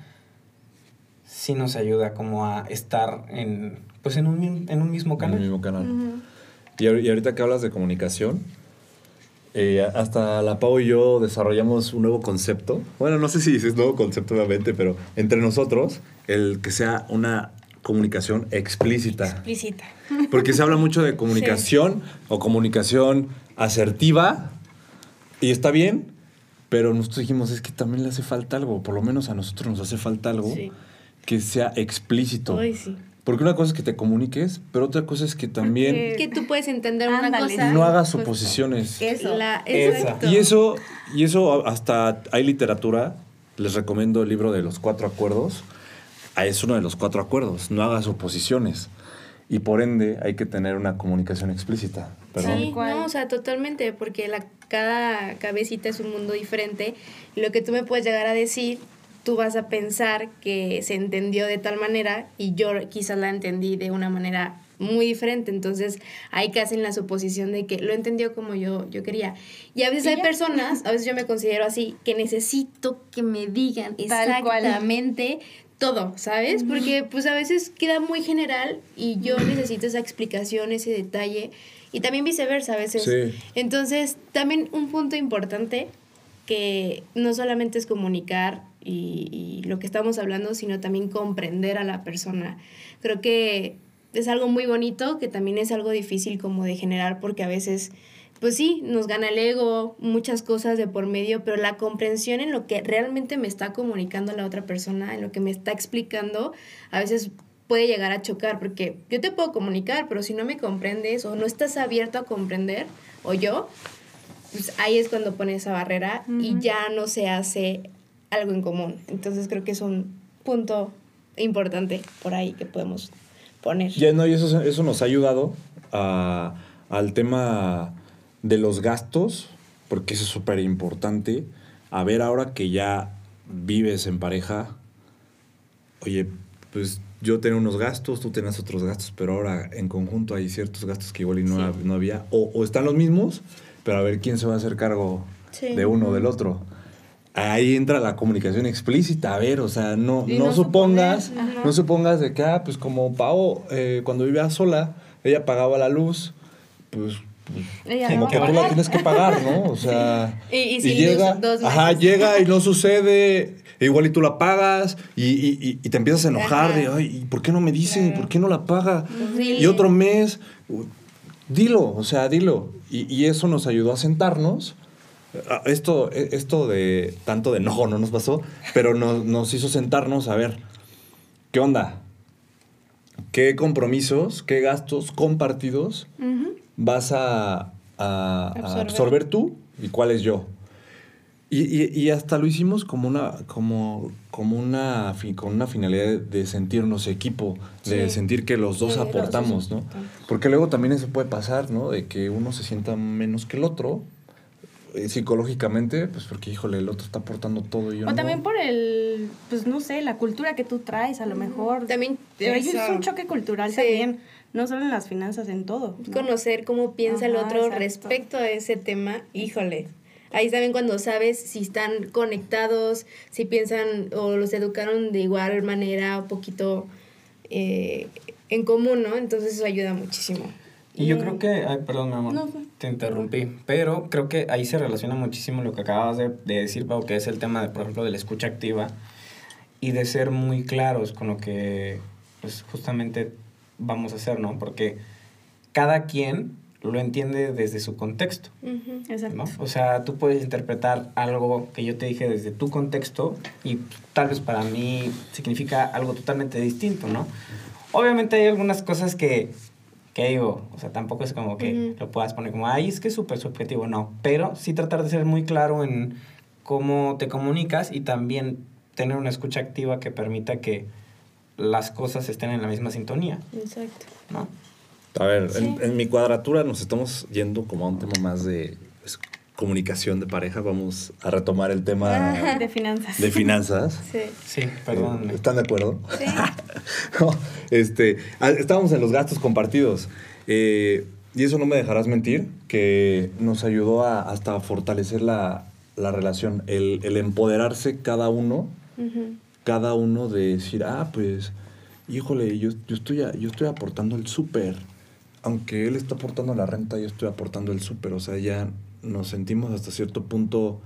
sí nos ayuda como a estar en, pues en un, en un mismo En el canal. mismo canal. Y, ahor- y ahorita que hablas de comunicación, eh, hasta la Pau y yo desarrollamos un nuevo concepto. Bueno, no sé si es nuevo concepto obviamente, pero entre nosotros, el que sea una comunicación explícita. Explícita. Porque se habla mucho de comunicación o comunicación asertiva y está bien, pero nosotros dijimos es que también le hace falta algo, por lo menos a nosotros nos hace falta algo Sí. que sea explícito. Ay, sí. Porque una cosa es que te comuniques, pero otra cosa es que también Porque- Que tú puedes entender una Ándale. cosa. no hagas Pues, suposiciones. Eso. La, Esa. exacto. Y eso, y eso hasta hay literatura. Les recomiendo el libro de los cuatro acuerdos. Ah, Es uno de los cuatro acuerdos. No hagas suposiciones. Y por ende hay que tener una comunicación explícita. Perdón. Sí, no, o sea, totalmente, porque la, cada cabecita es un mundo diferente. Lo que tú me puedes llegar a decir, tú vas a pensar que se entendió de tal manera y yo quizás la entendí de una manera muy diferente. Entonces, hay que hacen la suposición de que lo entendió como yo, yo quería. Y a veces Y hay personas, a veces yo me considero así, que necesito que me digan exactamente todo, ¿sabes? Porque pues a veces queda muy general y yo necesito esa explicación, ese detalle. Y también viceversa a veces. Sí. Entonces, también un punto importante que no solamente es comunicar y, y lo que estamos hablando, sino también comprender a la persona. Creo que es algo muy bonito, que también es algo difícil como de generar, porque a veces, pues sí, nos gana el ego, muchas cosas de por medio, pero la comprensión en lo que realmente me está comunicando la otra persona, en lo que me está explicando, a veces puede llegar a chocar, porque yo te puedo comunicar, pero si no me comprendes o no estás abierto a comprender, o yo, pues ahí es cuando pone esa barrera y ya no se hace algo en común. Entonces creo que es un punto importante por ahí que podemos poner. Ya, no, y eso, eso nos ha ayudado a- al tema de los gastos, porque eso es súper importante. A ver, ahora que ya vives en pareja, oye, pues yo tenía unos gastos, tú tenías otros gastos, pero ahora en conjunto hay ciertos gastos que igual y no, Sí. hab- no había, o, o están los mismos, pero a ver quién se va a hacer cargo Sí. de uno o del otro. Ahí entra la comunicación explícita, a ver, o sea, no, no, no supongas, suponer, no supongas de que, ah, pues como Pau, eh, cuando vivía sola, ella pagaba la luz, pues Como que tú la tienes que pagar, ¿no? O sea, Y- llega, dos- dos ajá, llega y no sucede, igual y tú la pagas y, y- te empiezas a enojar Ajá. de, ay, ¿y ¿por qué no me dice? Claro. ¿Por qué no la paga? Dile. Y otro mes, dilo, o sea, dilo. Y, y eso nos ayudó a sentarnos. Esto, e- esto de tanto de enojo no nos pasó, pero nos, nos hizo sentarnos a ver, ¿qué onda? ¿Qué compromisos, qué gastos compartidos Ujú. vas a, a- a Absorber. absorber tú y cuáles yo? Y, y- y hasta lo hicimos como una, como, como una, con una finalidad de, sentirnos equipo, de Sí. sentir que los dos Sí, los dos aportamos, ¿no? aportamos. Porque luego también eso puede pasar, ¿no? De que uno se sienta menos que el otro, eh, psicológicamente, pues porque, híjole, el otro está aportando todo y yo O no. también por el, pues no sé, la cultura que tú traes, a lo mejor. También Pero es eso. un choque cultural Sí. también, no solo en las finanzas, en todo. ¿no? Conocer cómo piensa el otro exacto. respecto a ese tema, híjole. Ahí saben cuando sabes si están conectados, si piensan o los educaron de igual manera, un poquito eh, en común, ¿no? Entonces eso ayuda muchísimo. Y yo creo que, ay, perdón, mi amor, No, no. te interrumpí, pero creo que ahí se relaciona muchísimo lo que acabas de, de decir, Pau, que es el tema, de, por ejemplo, de la escucha activa y de ser muy claros con lo que, pues, justamente vamos a hacer, ¿no? Porque cada quien lo entiende desde su contexto, Ujú. Exacto. ¿no? O sea, tú puedes interpretar algo que yo te dije desde tu contexto y tal vez para mí significa algo totalmente distinto, ¿no? Obviamente hay algunas cosas que, que digo, o sea, tampoco es como que Ujú. lo puedas poner como, ay, es que es súper subjetivo, no, pero sí tratar de ser muy claro en cómo te comunicas y también tener una escucha activa que permita que las cosas estén en la misma sintonía, Exacto. ¿no? A ver, Sí. en, en mi cuadratura nos estamos yendo como a un tema más de pues, comunicación de pareja. Vamos a retomar el tema De finanzas. de finanzas. Sí. Sí, perdón. ¿Están de acuerdo? Sí. No, este, ah, estábamos en los gastos compartidos. Eh, y eso no me dejarás mentir, que nos ayudó a, hasta a fortalecer la, la relación, el, el empoderarse cada uno, Cada uno de decir, ah, pues, híjole, yo, yo, estoy, yo estoy aportando el súper. Aunque él está aportando la renta, yo estoy aportando el súper. O sea, ya nos sentimos hasta cierto punto,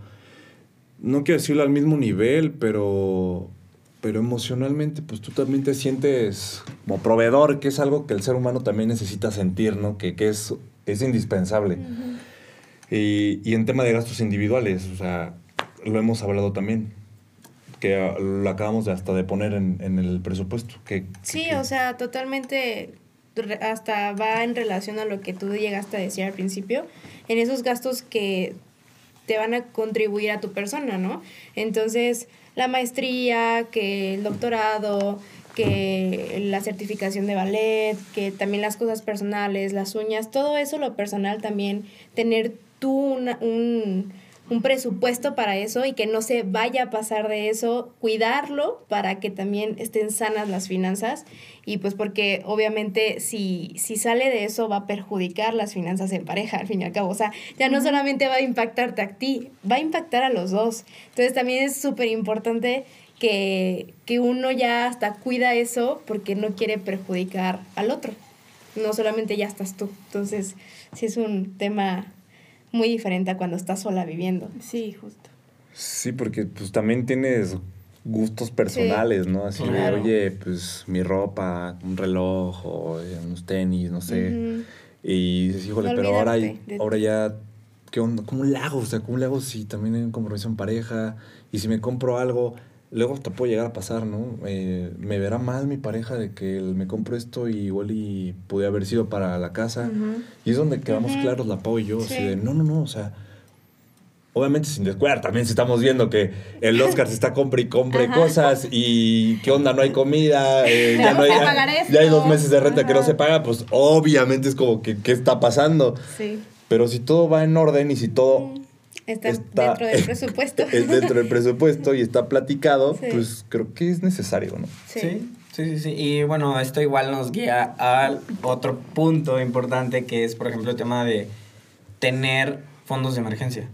no quiero decirlo al mismo nivel, pero, pero emocionalmente, pues tú también te sientes como proveedor, que es algo que el ser humano también necesita sentir, ¿no? Que, que es, es indispensable. y, y en tema de gastos individuales, o sea, lo hemos hablado también, que ah, lo acabamos de hasta de poner en, en el presupuesto. Que, Sí, que- o sea, totalmente hasta va en relación a lo que tú llegaste a decir al principio, en esos gastos que te van a contribuir a tu persona, ¿no? Entonces, la maestría, que el doctorado, que la certificación de ballet, que también las cosas personales, las uñas, todo eso lo personal también, tener tú una- un, un presupuesto para eso y que no se vaya a pasar de eso, cuidarlo para que también estén sanas las finanzas y pues porque obviamente si, si sale de eso va a perjudicar las finanzas en pareja al fin y al cabo, o sea, ya no solamente va a impactarte a ti, va a impactar a los dos. Entonces también es súper importante que, que uno ya hasta cuida eso porque no quiere perjudicar al otro, no solamente ya estás tú. Entonces sí es un tema muy diferente a cuando estás sola viviendo. Sí, justo. Sí, porque pues también tienes gustos personales, ¿no? Así Claro. de, oye, pues mi ropa, un reloj o eh, unos tenis, no sé. Y dices, híjole, No pero ahora, ahora ya, ¿qué onda? ¿Cómo le hago? O sea, ¿cómo le hago si también hay un compromiso en pareja? Y si me compro algo, luego te puede llegar a pasar, ¿no? Eh, me verá mal mi pareja de que me compro esto y igual y pude haber sido para la casa. Y es donde quedamos claros la Pau y yo, así Sí. de, no, no, no, o sea, obviamente sin descuidar, también si estamos viendo que el Oscar se está compre y compre cosas y qué onda, no hay comida, eh, ya, no hay, esto. ya hay dos meses de renta que no se paga, pues obviamente es como que, ¿qué está pasando? Sí. Pero si todo va en orden y si todo Está, está dentro del presupuesto. es dentro del presupuesto y está platicado, Sí. pues creo que es necesario, ¿no? Sí, sí, sí, sí. Y bueno, esto igual nos guía al otro punto importante que es, por ejemplo, el tema de tener fondos de emergencia.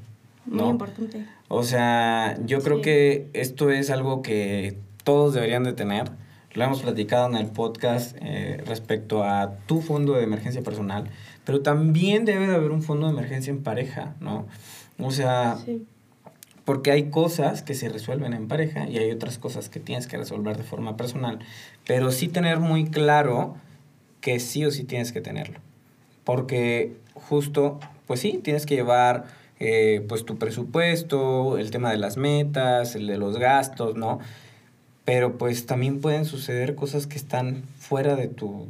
Muy ¿no? importante. O sea, yo creo Sí. que esto es algo que todos deberían de tener. Lo hemos platicado en el podcast eh, respecto a tu fondo de emergencia personal, pero también debe de haber un fondo de emergencia en pareja, ¿no? O sea, Sí. porque hay cosas que se resuelven en pareja y hay otras cosas que tienes que resolver de forma personal, pero sí tener muy claro que sí o sí tienes que tenerlo. Porque justo, pues sí, tienes que llevar eh, pues tu presupuesto, el tema de las metas, el de los gastos, ¿no? Pero pues también pueden suceder cosas que están fuera de tu,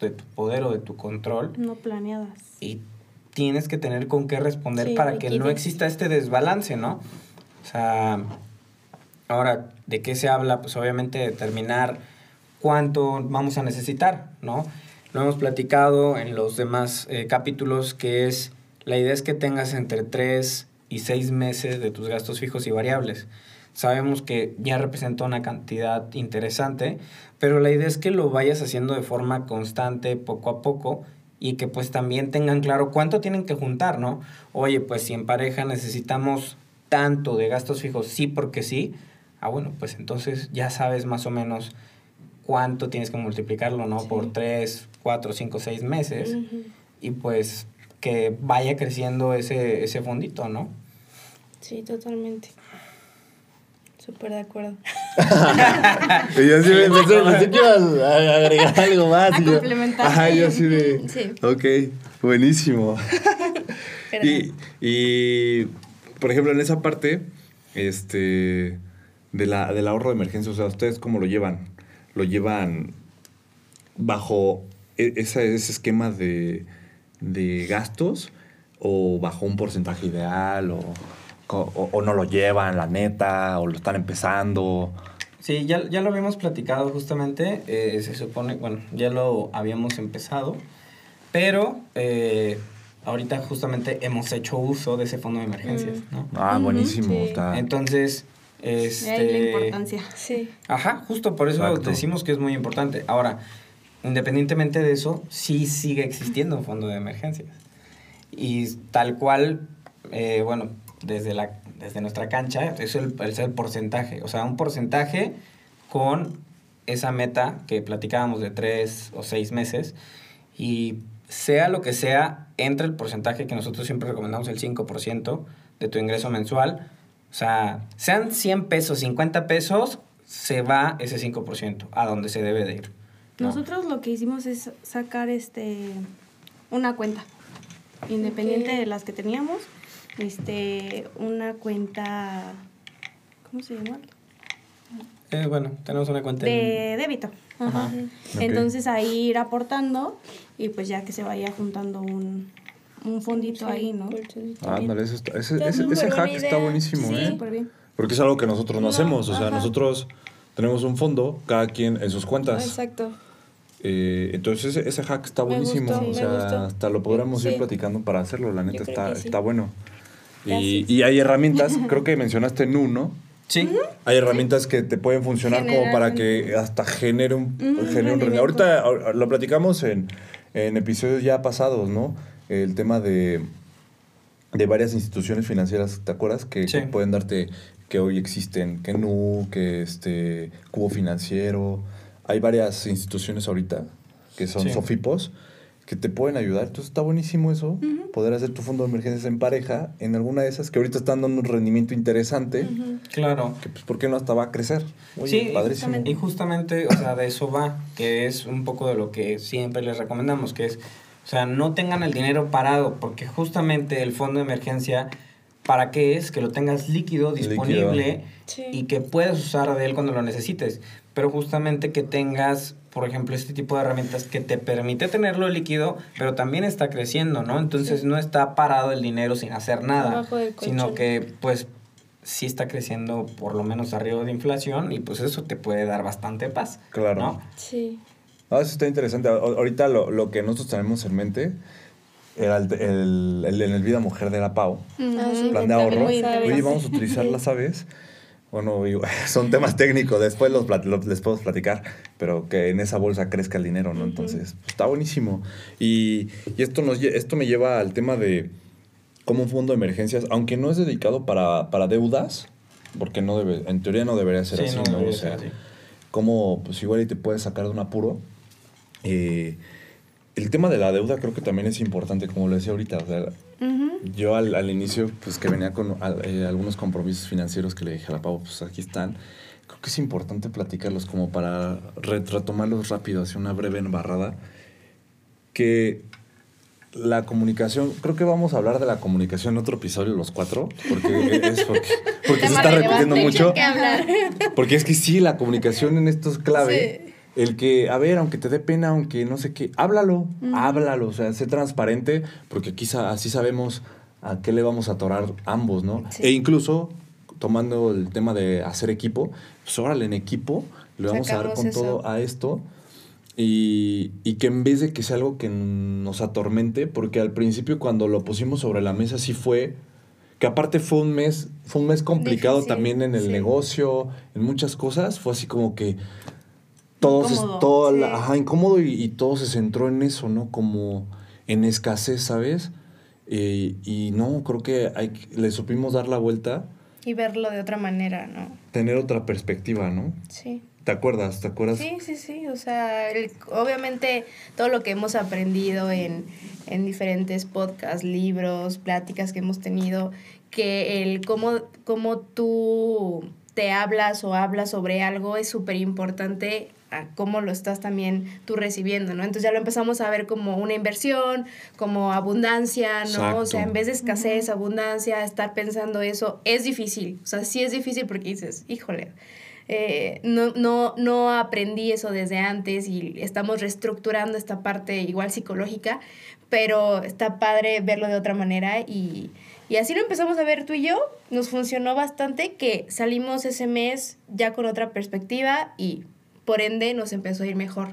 de tu poder o de tu control No planeadas. y tienes que tener con qué responder Sí, para que no exista este desbalance, ¿no? O sea, ahora, ¿de qué se habla? Pues obviamente determinar cuánto vamos a necesitar, ¿no? Lo hemos platicado en los demás eh, capítulos, que es, la idea es que tengas entre 3 y 6 meses de tus gastos fijos y variables. Sabemos que ya representa una cantidad interesante, pero la idea es que lo vayas haciendo de forma constante, poco a poco, y que pues también tengan claro cuánto tienen que juntar, ¿no? Oye, pues si en pareja necesitamos tanto de gastos fijos, sí porque sí, ah, bueno, pues entonces ya sabes más o menos cuánto tienes que multiplicarlo, ¿no? Sí. Por tres, cuatro, cinco, seis meses, y pues que vaya creciendo ese, ese fondito, ¿no? Sí, totalmente. Súper de acuerdo. Y yo sí me pensé, pensé que ibas a agregar algo más. A y yo- complementar. Ajá, yo así de. Sí. Ok, buenísimo. Y, y, por ejemplo, en esa parte, este, de la, del ahorro de emergencia, o sea, ¿ustedes cómo lo llevan? ¿Lo llevan bajo e- esa- ese esquema de, de gastos o bajo un porcentaje ideal o, o, o no lo llevan, la neta, o lo están empezando? Sí, ya, ya lo habíamos platicado justamente, eh, se supone, bueno, ya lo habíamos empezado, pero eh, ahorita justamente hemos hecho uso de ese fondo de emergencias, ¿no? Ah, buenísimo. sí. Está. Entonces, De ahí la este... importancia. Sí. Ajá, justo por eso Exacto. decimos que es muy importante. Ahora, independientemente de eso, sí sigue existiendo un fondo de emergencias. Y tal cual, eh, bueno, desde, la, desde nuestra cancha, es el, es el porcentaje. O sea, un porcentaje con esa meta que platicábamos de tres o seis meses. Y sea lo que sea, entra el porcentaje que nosotros siempre recomendamos, el 5% de tu ingreso mensual. O sea, sean 100 pesos, 50 pesos, se va ese 5% a donde se debe de ir. ¿no? Nosotros lo que hicimos es sacar este una cuenta. Independiente Ok. de las que teníamos. Este, una cuenta. ¿Cómo se llama? Eh, bueno, tenemos una cuenta en- De débito. Ajá. Entonces ahí ir aportando y pues ya que se vaya juntando un, un fondito ahí, ¿no? Ándale, eso está- ese, ese, ese hack está buenísimo, Sí. ¿eh? Súper bien. Porque es algo que nosotros no, No, hacemos. O sea, ajá. nosotros tenemos un fondo, cada quien en sus cuentas. Exacto. Eh, entonces ese, ese hack está Me buenísimo. gustó, o me sea, gustó. hasta lo podríamos ir platicando para hacerlo. La neta está, está bueno. Y, y hay herramientas, creo que mencionaste Nu, ¿no? Sí. Hay herramientas que te pueden funcionar como para que hasta genere un, Un genere un. Ahorita ahor- lo platicamos en, en episodios ya pasados, ¿no? El tema de, de varias instituciones financieras, ¿te acuerdas? Que, Sí. que pueden darte, que hoy existen, que Nu, que este, Cubo Financiero. Hay varias instituciones ahorita que son Sí. Sofipos que te pueden ayudar. Entonces está buenísimo eso, poder hacer tu fondo de emergencias en pareja en alguna de esas que ahorita están dando un rendimiento interesante. Claro. que pues, ¿por qué no hasta va a crecer? Oye, sí, padrísimo. y justamente, o sea, de eso va, que es un poco de lo que siempre les recomendamos, que es, o sea, no tengan el dinero parado, porque justamente el fondo de emergencia, ¿para qué es? Que lo tengas líquido, Líquido. disponible Sí. y que puedas usar de él cuando lo necesites, pero justamente que tengas, por ejemplo, este tipo de herramientas que te permite tenerlo líquido, pero también está creciendo, ¿no? Entonces Sí. no está parado el dinero sin hacer nada, sino que pues sí está creciendo por lo menos arriba de inflación y pues eso te puede dar bastante paz. Claro. ¿no? Sí. Ah, eso está interesante. A- Ahorita lo, lo que nosotros tenemos en mente era el, el, el- en el Vida Mujer de la PAO, Ah, sí, plan de ahorro. Oye, vamos a utilizar las aves. Bueno, son temas técnicos, después los, les puedo platicar, pero que en esa bolsa crezca el dinero, ¿no? Entonces, pues, está buenísimo. Y, y esto, nos, esto me lleva al tema de cómo un fondo de emergencias, aunque no es dedicado para, para deudas, porque no debe, en teoría no debería ser Sí, así, no O sea, así. cómo pues igual y te puedes sacar de un apuro. Eh, el tema de la deuda creo que también es importante, como lo decía ahorita. O sea, Yo al, al inicio, pues que venía con al- eh, algunos compromisos financieros que le dije a la Pau, pues aquí están. Creo que es importante platicarlos como para re- retomarlos rápido, hacia una breve embarrada. Que la comunicación, creo que vamos a hablar de la comunicación en otro episodio, los cuatro, porque es porque, porque se está repitiendo mucho. Porque es que sí, la comunicación en esto es clave. Sí. El que, a ver, aunque te dé pena, aunque no sé qué, háblalo, háblalo, o sea, sé transparente, porque aquí sa- así sabemos a qué le vamos a atorar ambos, ¿no? Sí. E incluso, tomando el tema de hacer equipo, pues órale, en equipo le vamos a dar con eso. todo a esto. Y, y que en vez de que sea algo que nos atormente, porque al principio cuando lo pusimos sobre la mesa sí fue, que aparte fue un mes, fue un mes complicado Difícil, también en el sí. negocio, en muchas cosas, fue así como que todo, se- Incómodo, toda la- sí. ajá, incómodo y, y todo se centró en eso, ¿no? Como en escasez, ¿sabes? Eh, y no, creo que hay, le supimos dar la vuelta, Y verlo de otra manera, ¿no? tener otra perspectiva, ¿no? Sí. ¿Te acuerdas? ¿Te acuerdas? Sí, sí, sí. O sea, el- obviamente todo lo que hemos aprendido en, en diferentes podcasts, libros, pláticas que hemos tenido, que el cómo, cómo tú te hablas o hablas sobre algo es súper importante a cómo lo estás también tú recibiendo, ¿no? Entonces ya lo empezamos a ver como una inversión, como abundancia, ¿no? Exacto. O sea, en vez de escasez, abundancia, estar pensando eso, es difícil. O sea, sí es difícil porque dices, híjole, eh, no, no, no aprendí eso desde antes y estamos reestructurando esta parte igual psicológica, pero está padre verlo de otra manera y, y así lo empezamos a ver tú y yo, nos funcionó bastante que salimos ese mes ya con otra perspectiva y por ende nos empezó a ir mejor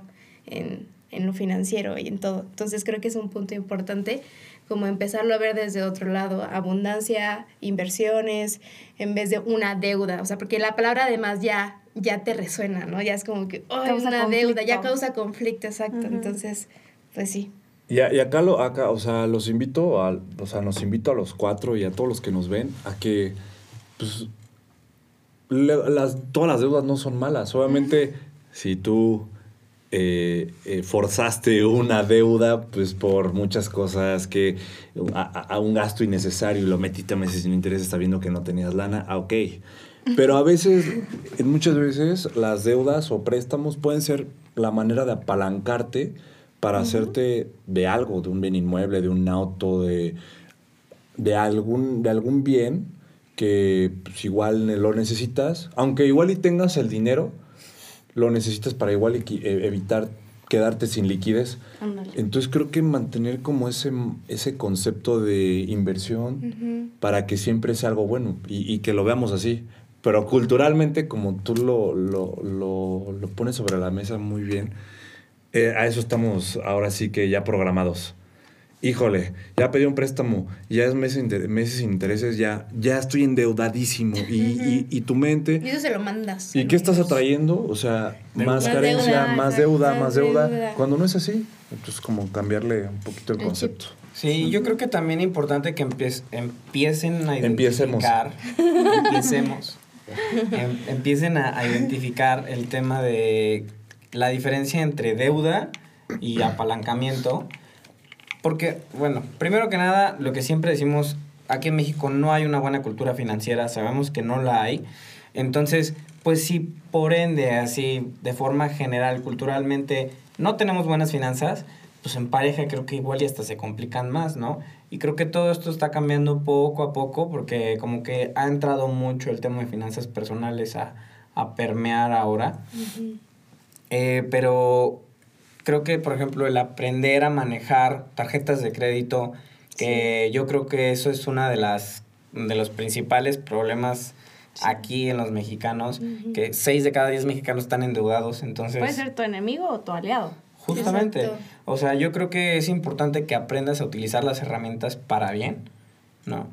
en, en lo financiero y en todo. Entonces creo que es un punto importante como empezarlo a ver desde otro lado, abundancia, inversiones, en vez de una deuda, o sea, porque la palabra además ya, ya te resuena, ¿no? Ya es como que, oh, Causa una deuda, ya conflicto. causa conflicto, exacto. Ujú. Entonces, pues sí. Y, a- y acá, lo, acá, o sea, los invito, a, o sea, nos invito a los cuatro y a todos los que nos ven a que, pues, le- las, todas las deudas no son malas. Obviamente, si tú eh, eh, forzaste una deuda, pues, por muchas cosas que, a, a- un gasto innecesario y lo metiste a meses sin interés sabiendo que no tenías lana, ah, ok. Pero a veces, muchas veces, las deudas o préstamos pueden ser la manera de apalancarte para hacerte de algo, de un bien inmueble, de un auto, de, de, algún, de algún bien que pues, igual lo necesitas, aunque igual y tengas el dinero, lo necesitas para igual e- evitar quedarte sin liquidez. Entonces creo que mantener como ese, ese concepto de inversión para que siempre sea algo bueno y, y que lo veamos así. Pero culturalmente, como tú lo, lo, lo, lo pones sobre la mesa muy bien, eh, a eso estamos ahora sí que ya programados. Híjole, ya pedí un préstamo, ya es meses, inter- meses sin intereses, ya, ya estoy endeudadísimo. Y, y, y tu mente... Y eso se lo mandas. ¿Y qué estás atrayendo? O sea, Deuda. más carencia, deuda, más deuda, más más deuda. deuda. Cuando no es así, entonces como cambiarle un poquito el concepto. Sí, yo creo que también es importante que empiec- empiecen a identificar. Empiecemos. Em- empiecen a, a identificar el tema de la diferencia entre deuda y apalancamiento. Porque, bueno, primero que nada, lo que siempre decimos, aquí en México no hay una buena cultura financiera, sabemos que no la hay. Entonces, pues si por ende, así, de forma general, culturalmente, no tenemos buenas finanzas, pues en pareja creo que igual y hasta se complican más, ¿no? Y creo que todo esto está cambiando poco a poco porque como que ha entrado mucho el tema de finanzas personales a, a permear ahora. Eh, pero creo que, por ejemplo, el aprender a manejar tarjetas de crédito, que yo creo que eso es una de las de los principales problemas aquí en los mexicanos, Ujú. que seis de cada diez mexicanos están endeudados, entonces... Puede ser tu enemigo o tu aliado. Justamente. Exacto. O sea, yo creo que es importante que aprendas a utilizar las herramientas para bien, ¿no?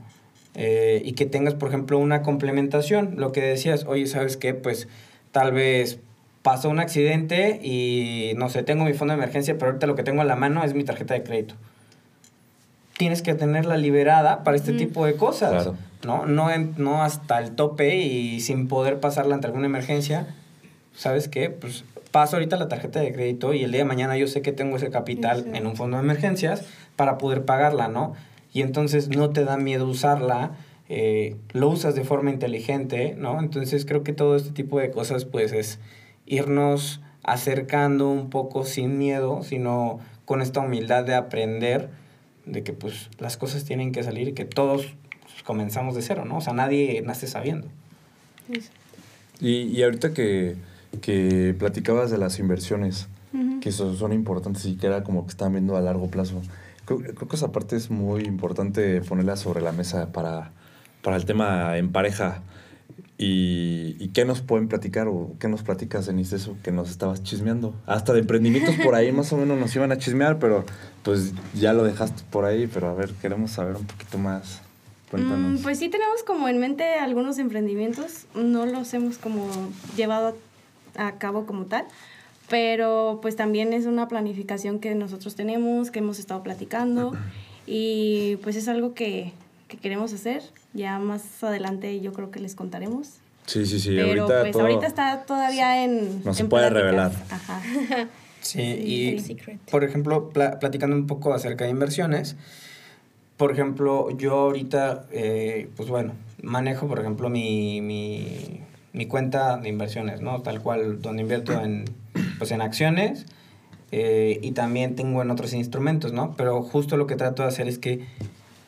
Eh, y que tengas, por ejemplo, una complementación. Lo que decías, oye, ¿sabes qué? Pues tal vez pasó un accidente y, no sé, tengo mi fondo de emergencia, pero ahorita lo que tengo a la mano es mi tarjeta de crédito. Tienes que tenerla liberada para este tipo de cosas, Claro. ¿no? No, en- no hasta el tope y sin poder pasarla ante alguna emergencia, ¿sabes qué? Pues paso ahorita la tarjeta de crédito y el día de mañana yo sé que tengo ese capital en un fondo de emergencias para poder pagarla, ¿no? Y entonces no te da miedo usarla, eh, lo usas de forma inteligente, ¿no? Entonces creo que todo este tipo de cosas pues es irnos acercando un poco sin miedo, sino con esta humildad de aprender de que pues las cosas tienen que salir y que todos comenzamos de cero, ¿no? O sea, nadie nace sabiendo. Y, y ahorita que, que platicabas de las inversiones, que son, son importantes y que era como que están viendo a largo plazo, creo, creo que esa parte es muy importante ponerla sobre la mesa para, para el tema en pareja. ¿Y, y qué nos pueden platicar o qué nos platicas, Denise, de eso que nos estabas chismeando? Hasta de emprendimientos por ahí más o menos nos iban a chismear, pero pues ya lo dejaste por ahí, pero a ver, queremos saber un poquito más. Cuéntanos. Mm, pues sí tenemos como en mente algunos emprendimientos, no los hemos como llevado a cabo como tal, pero pues también es una planificación que nosotros tenemos, que hemos estado platicando y pues es algo que, que queremos hacer. Ya más adelante yo creo que les contaremos. Sí, sí, sí. Pero ahorita pues todo ahorita está todavía en... No se en puede pláticas. revelar. Ajá. Sí, Sí, y por ejemplo, pla- platicando un poco acerca de inversiones, por ejemplo, yo ahorita, eh, pues bueno, manejo, por ejemplo, mi, mi, mi cuenta de inversiones, ¿no? Tal cual, donde invierto en, pues en acciones eh, y también tengo en otros instrumentos, ¿no? Pero justo lo que trato de hacer es que,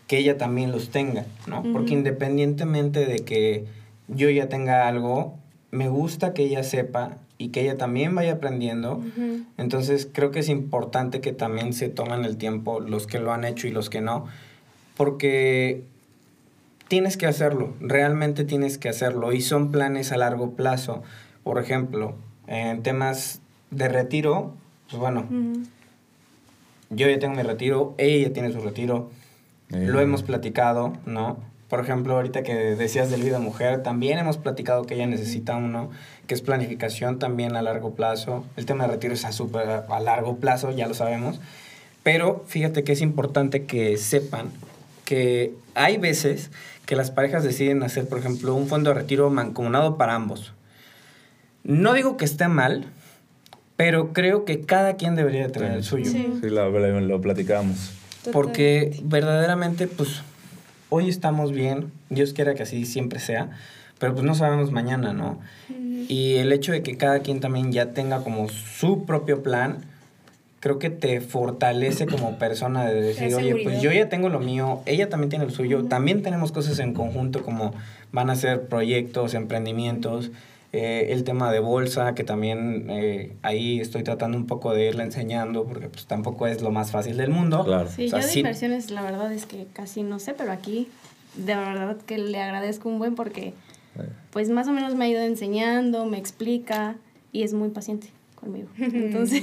que ella también los tenga, ¿no? Porque independientemente de que yo ya tenga algo, me gusta que ella sepa y que ella también vaya aprendiendo. Entonces creo que es importante que también se tomen el tiempo los que lo han hecho y los que no, porque tienes que hacerlo, realmente tienes que hacerlo y son planes a largo plazo. Por ejemplo, en temas de retiro, pues bueno, yo ya tengo mi retiro, ella ya tiene su retiro, Eh, lo hemos platicado, ¿no? Por ejemplo, ahorita que decías del vida mujer, también hemos platicado que ella necesita uno, que es planificación también a largo plazo. El tema de retiro es a, súper a largo plazo, ya lo sabemos. Pero fíjate que es importante que sepan que hay veces que las parejas deciden hacer, por ejemplo, un fondo de retiro mancomunado para ambos. No digo que esté mal, pero creo que cada quien debería de tener el suyo. Sí. Sí, lo, lo, lo Porque verdaderamente, pues, hoy estamos bien, Dios quiera que así siempre sea, pero pues no sabemos mañana, ¿no? Ujú. Y el hecho de que cada quien también ya tenga como su propio plan, creo que te fortalece como persona de decir, oye, pues yo ya tengo lo mío, ella también tiene lo suyo, también tenemos cosas en conjunto como van a ser proyectos, emprendimientos, eh, el tema de bolsa, que también eh, ahí estoy tratando un poco de irle enseñando, porque pues tampoco es lo más fácil del mundo. Claro. Sí, O sea, yo de sí- inversiones la verdad es que casi no sé, pero aquí de verdad que le agradezco un buen porque Eh, pues más o menos me ha ido enseñando, me explica y es muy paciente conmigo. Entonces,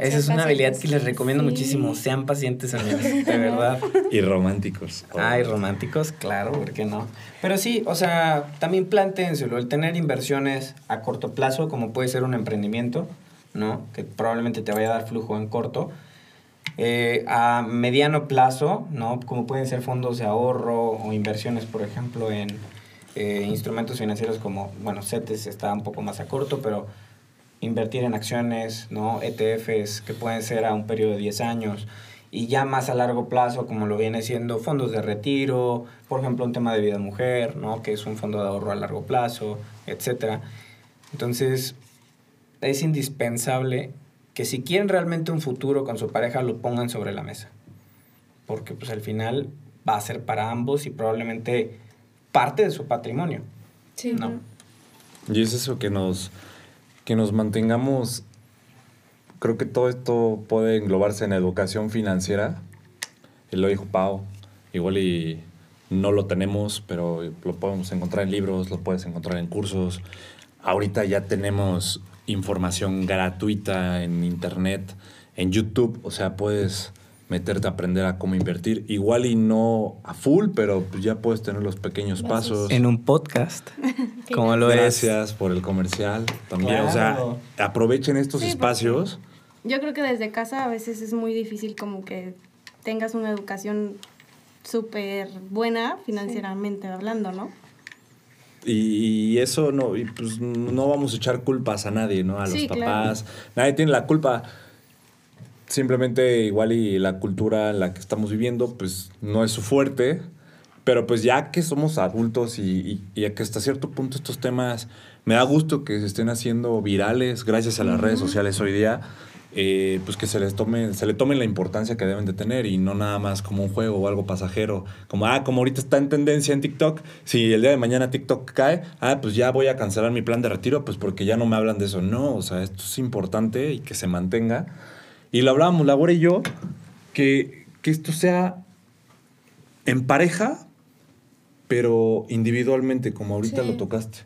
Esa es una habilidad que les recomiendo Sí. muchísimo. Sean pacientes, amigos, de verdad. Y románticos. Ay, románticos, claro, ¿por qué no? Pero sí, o sea, también plantéenselo, el tener inversiones a corto plazo, como puede ser un emprendimiento, ¿no? Que probablemente te vaya a dar flujo en corto. Eh, a mediano plazo, ¿no? Como pueden ser fondos de ahorro o inversiones, por ejemplo, en eh, instrumentos financieros como, bueno, CETES está un poco más a corto, pero invertir en acciones, ¿no? ETFs que pueden ser a un periodo de 10 años y ya más a largo plazo como lo viene siendo fondos de retiro, por ejemplo un tema de vida mujer, ¿no? Que es un fondo de ahorro a largo plazo, etcétera. Entonces es indispensable que si quieren realmente un futuro con su pareja lo pongan sobre la mesa. Porque pues al final va a ser para ambos y probablemente parte de su patrimonio. Sí. ¿no? Y es eso que nos, que nos mantengamos. Creo que todo esto puede englobarse en educación financiera. Y lo dijo Pau. Igual y no lo tenemos, pero lo podemos encontrar en libros, lo puedes encontrar en cursos. Ahorita ya tenemos información gratuita en internet, en YouTube. O sea, puedes meterte a aprender a cómo invertir. Igual y no a full, pero pues ya puedes tener los pequeños Pasos. pasos. En un podcast, como lo es. Gracias por el comercial también. O sea, aprovechen estos Sí, espacios. yo creo que desde casa a veces es muy difícil como que tengas una educación súper buena financieramente hablando, ¿no? Y, y eso no, y pues no vamos a echar culpas a nadie, ¿no? A los Sí, claro. papás. Nadie tiene la culpa. Simplemente igual y la cultura en la que estamos viviendo, pues no es su fuerte. Pero pues ya que somos adultos y, y, y que hasta cierto punto estos temas, me da gusto que se estén haciendo virales gracias a las redes sociales hoy día, eh, pues que se les tome, se le tomen la importancia que deben de tener y no nada más como un juego o algo pasajero. Como, ah, como ahorita está en tendencia en TikTok, si el día de mañana TikTok cae, ah, pues ya voy a cancelar mi plan de retiro, pues porque ya no me hablan de eso. No, o sea, esto es importante y que se mantenga. Y lo hablábamos, Laura y yo, que, que esto sea en pareja, pero individualmente, como ahorita Sí. lo tocaste.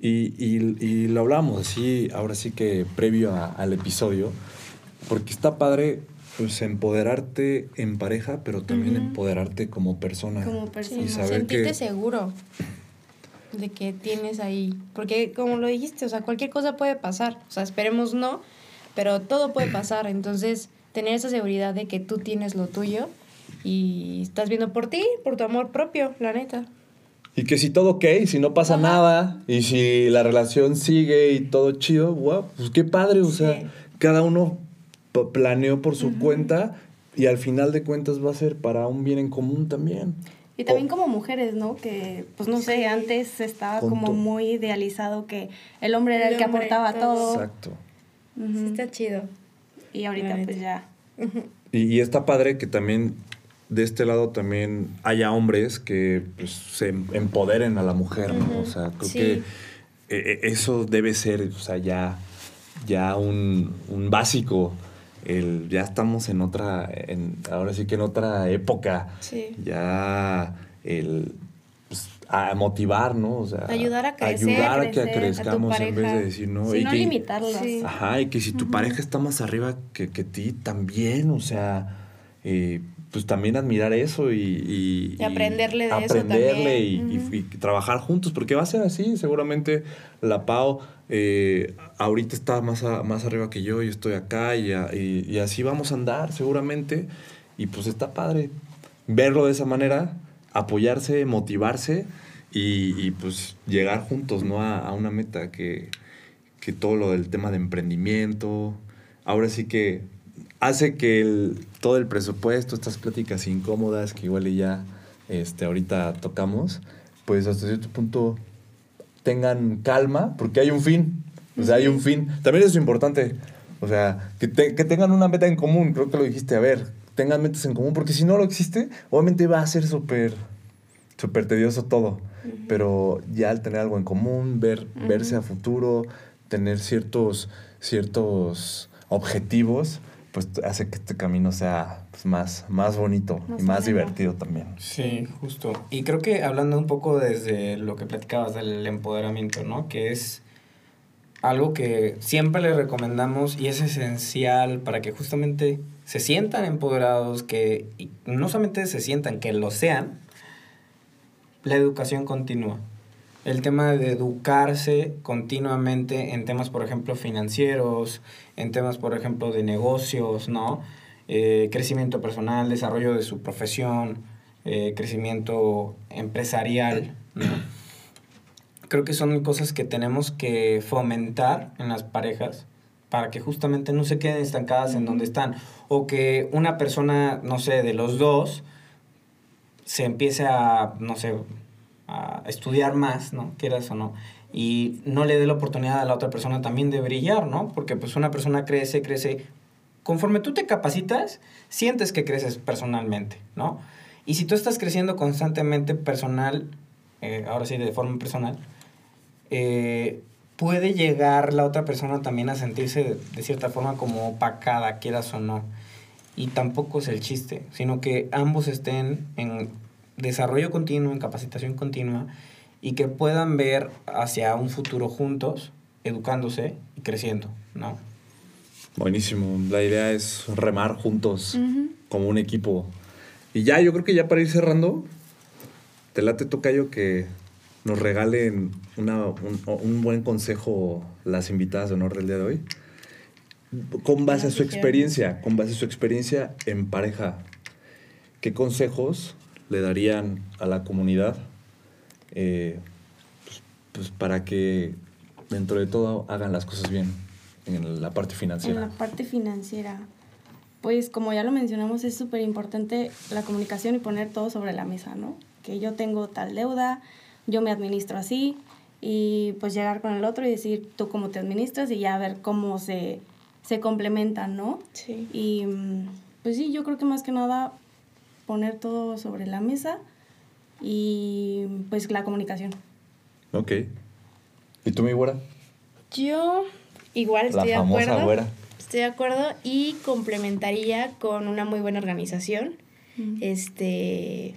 y, y- y lo hablamos así, ahora sí que previo a- al episodio, porque está padre pues empoderarte en pareja, pero también Ujú. empoderarte como persona. Como persona. Y saber sentirte que- seguro de que tienes ahí. Porque como lo dijiste, o sea, cualquier cosa puede pasar. O sea, esperemos no, pero todo puede pasar. Entonces, tener esa seguridad de que tú tienes lo tuyo y estás viendo por ti, por tu amor propio, la neta. Y que si todo ok, si no pasa Ajá. nada, y si la relación sigue y todo chido, wow, pues qué padre, o sea, Sí. cada uno planeó por su cuenta y al final de cuentas va a ser para un bien en común también. Y también como mujeres, ¿no? Que, pues no sé, antes estaba Con como muy idealizado que el hombre era el, El que aportaba todo. todo. Sí, está chido. Y ahorita pues ya. Y, y está padre que también de este lado también haya hombres que pues, se empoderen a la mujer, ¿no? O sea, creo Sí. que eh, eh, eso debe ser, o sea, ya, ya un, un básico. El, ya estamos en otra, en, ahora sí que en otra época. Sí. Ya el a motivar, ¿no? O sea, Ayudar a crecer, ayudar a que crecer, a tu crezcamos en vez pareja. de decir, no, Sí, y no que- limitarlos. Sí. Ajá, y que si tu pareja está más arriba que, que ti, también, o sea, eh, pues también admirar eso y... Y, Y aprenderle de eso aprenderle y, también. y- Ujú. y trabajar juntos, porque va a ser así, seguramente la Pau eh, ahorita está más, a- más arriba que yo, yo estoy acá y, a- y- y así vamos a andar seguramente, y pues está padre verlo de esa manera, apoyarse, motivarse y, y, pues llegar juntos, ¿no? A, a una meta que, que todo lo del tema de emprendimiento, ahora sí que hace que el- todo el presupuesto, estas pláticas incómodas que igual y ya este, ahorita tocamos, pues hasta cierto punto tengan calma, porque hay un fin. O sea, hay un fin. También eso es importante. O sea, que, te- que tengan una meta en común, creo que lo dijiste. A ver, tengan metas en común, porque si no lo existe, obviamente va a ser súper súper tedioso todo. Pero ya al tener algo en común, ver, verse a futuro, tener ciertos, ciertos objetivos, pues hace que este camino sea pues, más, más bonito Más y más divertido también. Sí, justo. Y creo que hablando un poco desde lo que platicabas del empoderamiento, ¿no? Que es algo que siempre les recomendamos y es esencial para que justamente se sientan empoderados, que no solamente se sientan, que lo sean, la educación continua. El tema de educarse continuamente en temas, por ejemplo, financieros, en temas, por ejemplo, de negocios, ¿no? Eh, crecimiento personal, desarrollo de su profesión, eh, crecimiento empresarial, ¿no? Creo que son cosas que tenemos que fomentar en las parejas para que justamente no se queden estancadas en donde están. O que una persona, no sé, de los dos, se empiece a, no sé, a estudiar más, ¿no? Quieras o no. Y no le dé la oportunidad a la otra persona también de brillar, ¿no? Porque pues una persona crece, crece. Conforme tú te capacitas, sientes que creces personalmente, ¿no? Y si tú estás creciendo constantemente personal, eh, ahora sí de forma personal, eh, puede llegar la otra persona también a sentirse de, de cierta forma como opacada, quieras o no. Y tampoco es el chiste, sino que ambos estén en desarrollo continuo, en capacitación continua y que puedan ver hacia un futuro juntos, educándose y creciendo, ¿no? Buenísimo. La idea es remar juntos como un equipo. Y ya, yo creo que ya para ir cerrando, te late tocayo que nos regalen una- un, un buen consejo las invitadas de honor del día de hoy. Con base a su experiencia, con base a su experiencia en pareja, ¿qué consejos le darían a la comunidad eh, pues, pues para que dentro de todo hagan las cosas bien en la parte En financiera. la parte financiera, pues como ya lo mencionamos, es súper importante la comunicación y poner todo sobre la mesa, ¿no? Que yo tengo tal deuda, yo me administro así, y pues llegar con el otro y decir tú cómo te administras y ya ver cómo se, se complementan, ¿no? Sí. Y pues sí, yo creo que más que nada poner todo sobre la mesa y pues la comunicación. Ok. ¿Y tú, mi güera? Yo igual La estoy de acuerdo. güera. Estoy de acuerdo y complementaría con una muy buena organización. Este,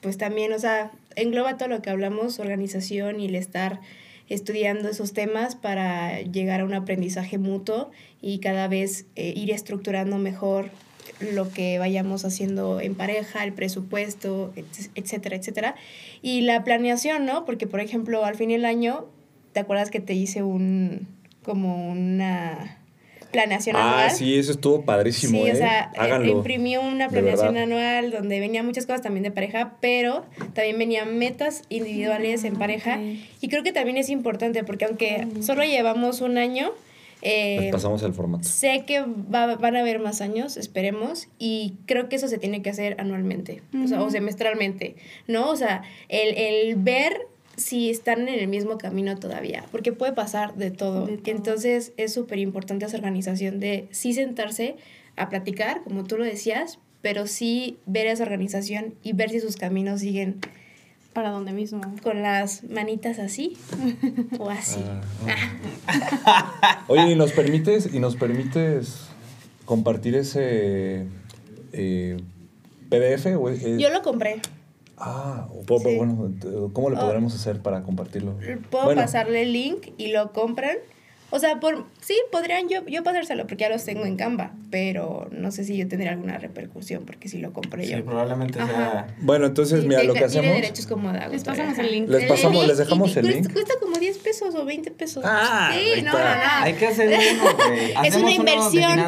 pues también, o sea, engloba todo lo que hablamos, organización y el estar estudiando esos temas para llegar a un aprendizaje mutuo y cada vez eh, ir estructurando mejor lo que vayamos haciendo en pareja, el presupuesto, et- etcétera, etcétera. Y la planeación, ¿no? Porque, por ejemplo, al fin del año, ¿te acuerdas que te hice un, como una planeación Ah, anual? sí, eso estuvo padrísimo, Sí, ¿eh? o sea, eh, Háganlo. imprimió una planeación anual donde venían muchas cosas también de pareja, pero también venían metas individuales en pareja. Y creo que también es importante porque aunque solo llevamos un año, eh, pasamos el formato. sé que va- van a haber más años, esperemos, y creo que eso se tiene que hacer anualmente, o, sea, o semestralmente, ¿no? O sea, el, el ver si están en el mismo camino todavía, porque puede pasar de todo. De todo. Entonces es súper importante esa organización de sí sentarse a platicar, como tú lo decías, pero sí ver esa organización y ver si sus caminos siguen Para donde mismo. con las manitas así o así. Ah, Oye, ¿y nos permites, y nos permites compartir ese eh, PDF? O es- Yo lo compré. Ah, o po- Sí. bueno, ¿cómo le Oh. podremos hacer para compartirlo? Puedo Bueno, pasarle el link y lo compran. O sea, por sí, podrían yo, yo pasárselo porque ya los tengo en Canva, pero no sé si yo tendría alguna repercusión porque si lo compré Sí, yo. probablemente Ajá. sea. Bueno, entonces, Sí, mira, lo que tiene hacemos... derechos como Dago, Les pasamos el link. Les pasamos, les dejamos y el cuesta, link. Cuesta como 10 pesos o 20 pesos. Ah, sí, no, no, no. Hay que hacer uno, güey. Es una de inversión.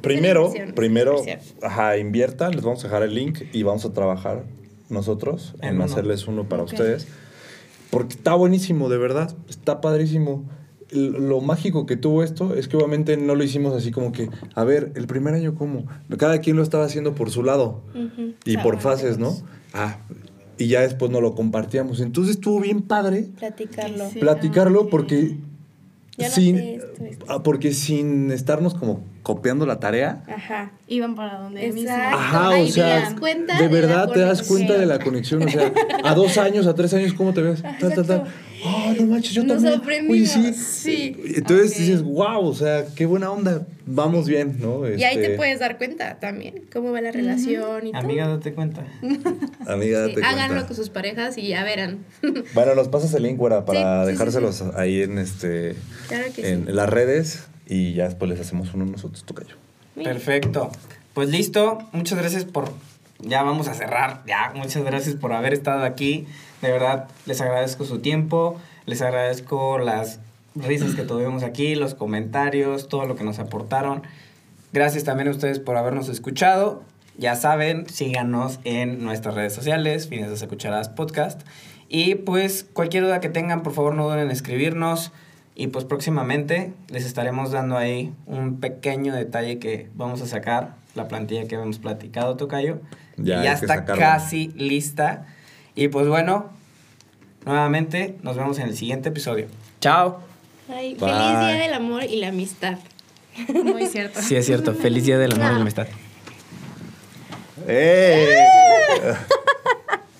Primero, primero, ajá, inviertan, les vamos a dejar el link y vamos a trabajar nosotros en, uno. hacerles uno para ustedes. Porque está buenísimo, de verdad, está padrísimo. Lo mágico que tuvo esto es que obviamente no lo hicimos así como que, a ver, el primer año cómo. Cada quien lo estaba haciendo por su lado y por fases, ¿no? Ah, y ya después nos lo compartíamos. Entonces estuvo bien padre Platicarlo. Sí. platicarlo ok. No sin, sé esto, esto. ah, porque sin estarnos como copiando la tarea, Ajá. Iban para donde mismo. Exacto. Ajá, Ahí o sea, te das cuenta de verdad te das cuenta de la conexión. O sea, a dos años, a tres años, ¿cómo te ves? Tal, tal. Ah, no manches, yo Nos también. Oye, sorprendimos, sí. sí. Entonces dices, wow, o sea, qué buena onda. Vamos bien, ¿no? Y ahí te Este, puedes dar cuenta también cómo va la relación y todo. Amiga, date cuenta. Amiga, Sí, date háganlo cuenta. con sus parejas y ya verán. Bueno, nos pasas el link, güera, para Sí, sí, sí, dejárselos ahí en este Claro que en sí. las redes y ya después les hacemos uno nosotros, tocayo. Perfecto. Pues listo. Muchas gracias por. Ya vamos a cerrar. Ya, muchas gracias por haber estado aquí. De verdad, les agradezco su tiempo. Les agradezco las risas que tuvimos aquí, los comentarios, todo lo que nos aportaron. Gracias también a ustedes por habernos escuchado. Ya saben, síganos en nuestras redes sociales, Finanzas a Cucharadas Podcast. Y pues cualquier duda que tengan, por favor no duden en escribirnos. Y pues próximamente les estaremos dando ahí un pequeño detalle que vamos a sacar, la plantilla que habíamos platicado, Tocayo. Ya, ya está casi lista. Y pues bueno, nuevamente nos vemos en el siguiente episodio. Chao. Ay, feliz día del amor y la amistad. Muy cierto. Sí, es cierto. Feliz día del amor y la amistad. ¡Eh!